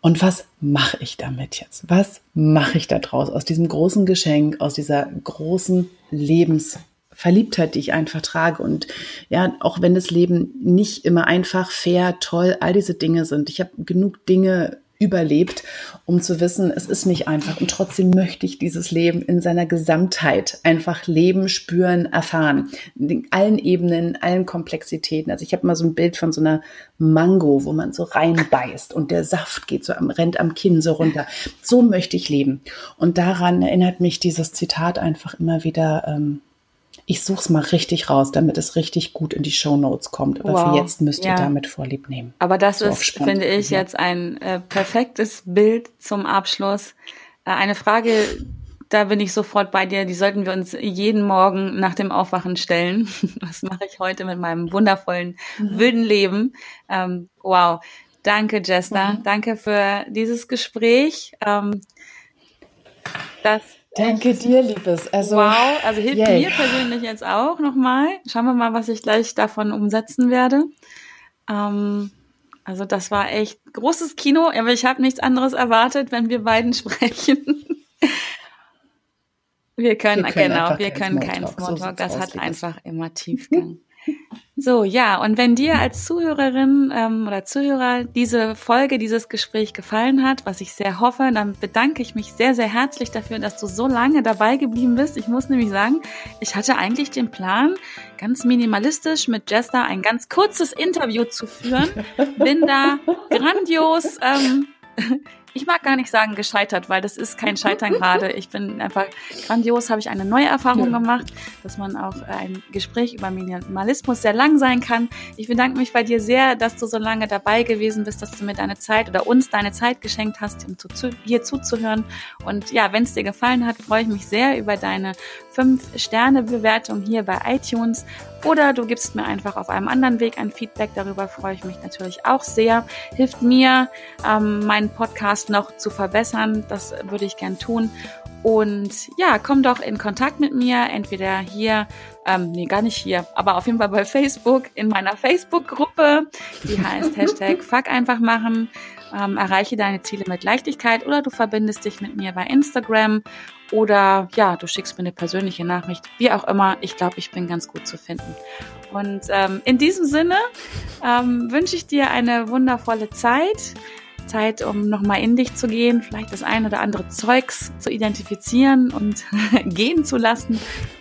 Und was mache ich damit jetzt? Was mache ich da draus aus diesem großen Geschenk, aus dieser großen Lebensverliebtheit, die ich einfach trage? Und ja, auch wenn das Leben nicht immer einfach, fair, toll, all diese Dinge sind. Ich habe genug Dinge überlebt, um zu wissen, es ist nicht einfach. Und trotzdem möchte ich dieses Leben in seiner Gesamtheit einfach leben, spüren, erfahren. In allen Ebenen, allen Komplexitäten. Also ich habe mal so ein Bild von so einer Mango, wo man so reinbeißt und der Saft geht so am, rennt am Kinn so runter. So möchte ich leben. Und daran erinnert mich dieses Zitat einfach immer wieder, ähm, ich suche es mal richtig raus, damit es richtig gut in die Show Notes kommt. Aber wow. für jetzt müsst ihr ja. damit Vorlieb nehmen. Aber das so ist, finde ich, jetzt ein äh, perfektes Bild zum Abschluss. Äh, eine Frage, da bin ich sofort bei dir. Die sollten wir uns jeden Morgen nach dem Aufwachen stellen. Was mache ich heute mit meinem wundervollen, mhm. wilden Leben? Ähm, wow. Danke, Jester. Mhm. Danke für dieses Gespräch. Ähm, das Danke dir, Liebes. Also, wow, also hilft yay. mir persönlich jetzt auch nochmal. Schauen wir mal, was ich gleich davon umsetzen werde. Ähm, also das war echt großes Kino, aber ich habe nichts anderes erwartet, wenn wir beiden sprechen. wir können, wir können genau, wir können keinen Smalltalk. Das hat einfach immer Tiefgang. So, ja, und wenn dir als Zuhörerin ähm, oder Zuhörer diese Folge, dieses Gespräch gefallen hat, was ich sehr hoffe, dann bedanke ich mich sehr, sehr herzlich dafür, dass du so lange dabei geblieben bist. Ich muss nämlich sagen, ich hatte eigentlich den Plan, ganz minimalistisch mit Jester ein ganz kurzes Interview zu führen. Bin da grandios ähm, ich mag gar nicht sagen gescheitert, weil das ist kein Scheitern gerade. Ich bin einfach grandios, habe ich eine neue Erfahrung gemacht, dass man auch ein Gespräch über Minimalismus sehr lang sein kann. Ich bedanke mich bei dir sehr, dass du so lange dabei gewesen bist, dass du mir deine Zeit oder uns deine Zeit geschenkt hast, um zu, hier zuzuhören. Und ja, wenn es dir gefallen hat, freue ich mich sehr über deine 5-Sterne-Bewertung hier bei iTunes oder du gibst mir einfach auf einem anderen Weg ein Feedback. Darüber freue ich mich natürlich auch sehr. Hilft mir, ähm, meinen Podcast noch zu verbessern. Das würde ich gern tun. Und ja, komm doch in Kontakt mit mir, entweder hier, ähm, nee, gar nicht hier, aber auf jeden Fall bei Facebook, in meiner Facebook-Gruppe, die heißt Hashtag Fuck einfach machen. Ähm, erreiche deine Ziele mit Leichtigkeit oder du verbindest dich mit mir bei Instagram oder ja, du schickst mir eine persönliche Nachricht, wie auch immer. Ich glaube, ich bin ganz gut zu finden. Und ähm, in diesem Sinne ähm, wünsche ich dir eine wundervolle Zeit. Zeit, um nochmal in dich zu gehen, vielleicht das ein oder andere Zeugs zu identifizieren und gehen zu lassen.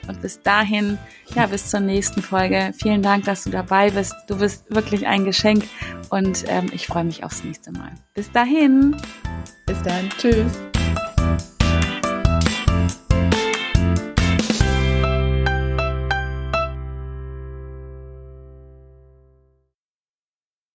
Und bis dahin, ja, bis zur nächsten Folge. Vielen Dank, dass du dabei bist. Du bist wirklich ein Geschenk und ähm, ich freue mich aufs nächste Mal. Bis dahin. Bis dann. Tschüss.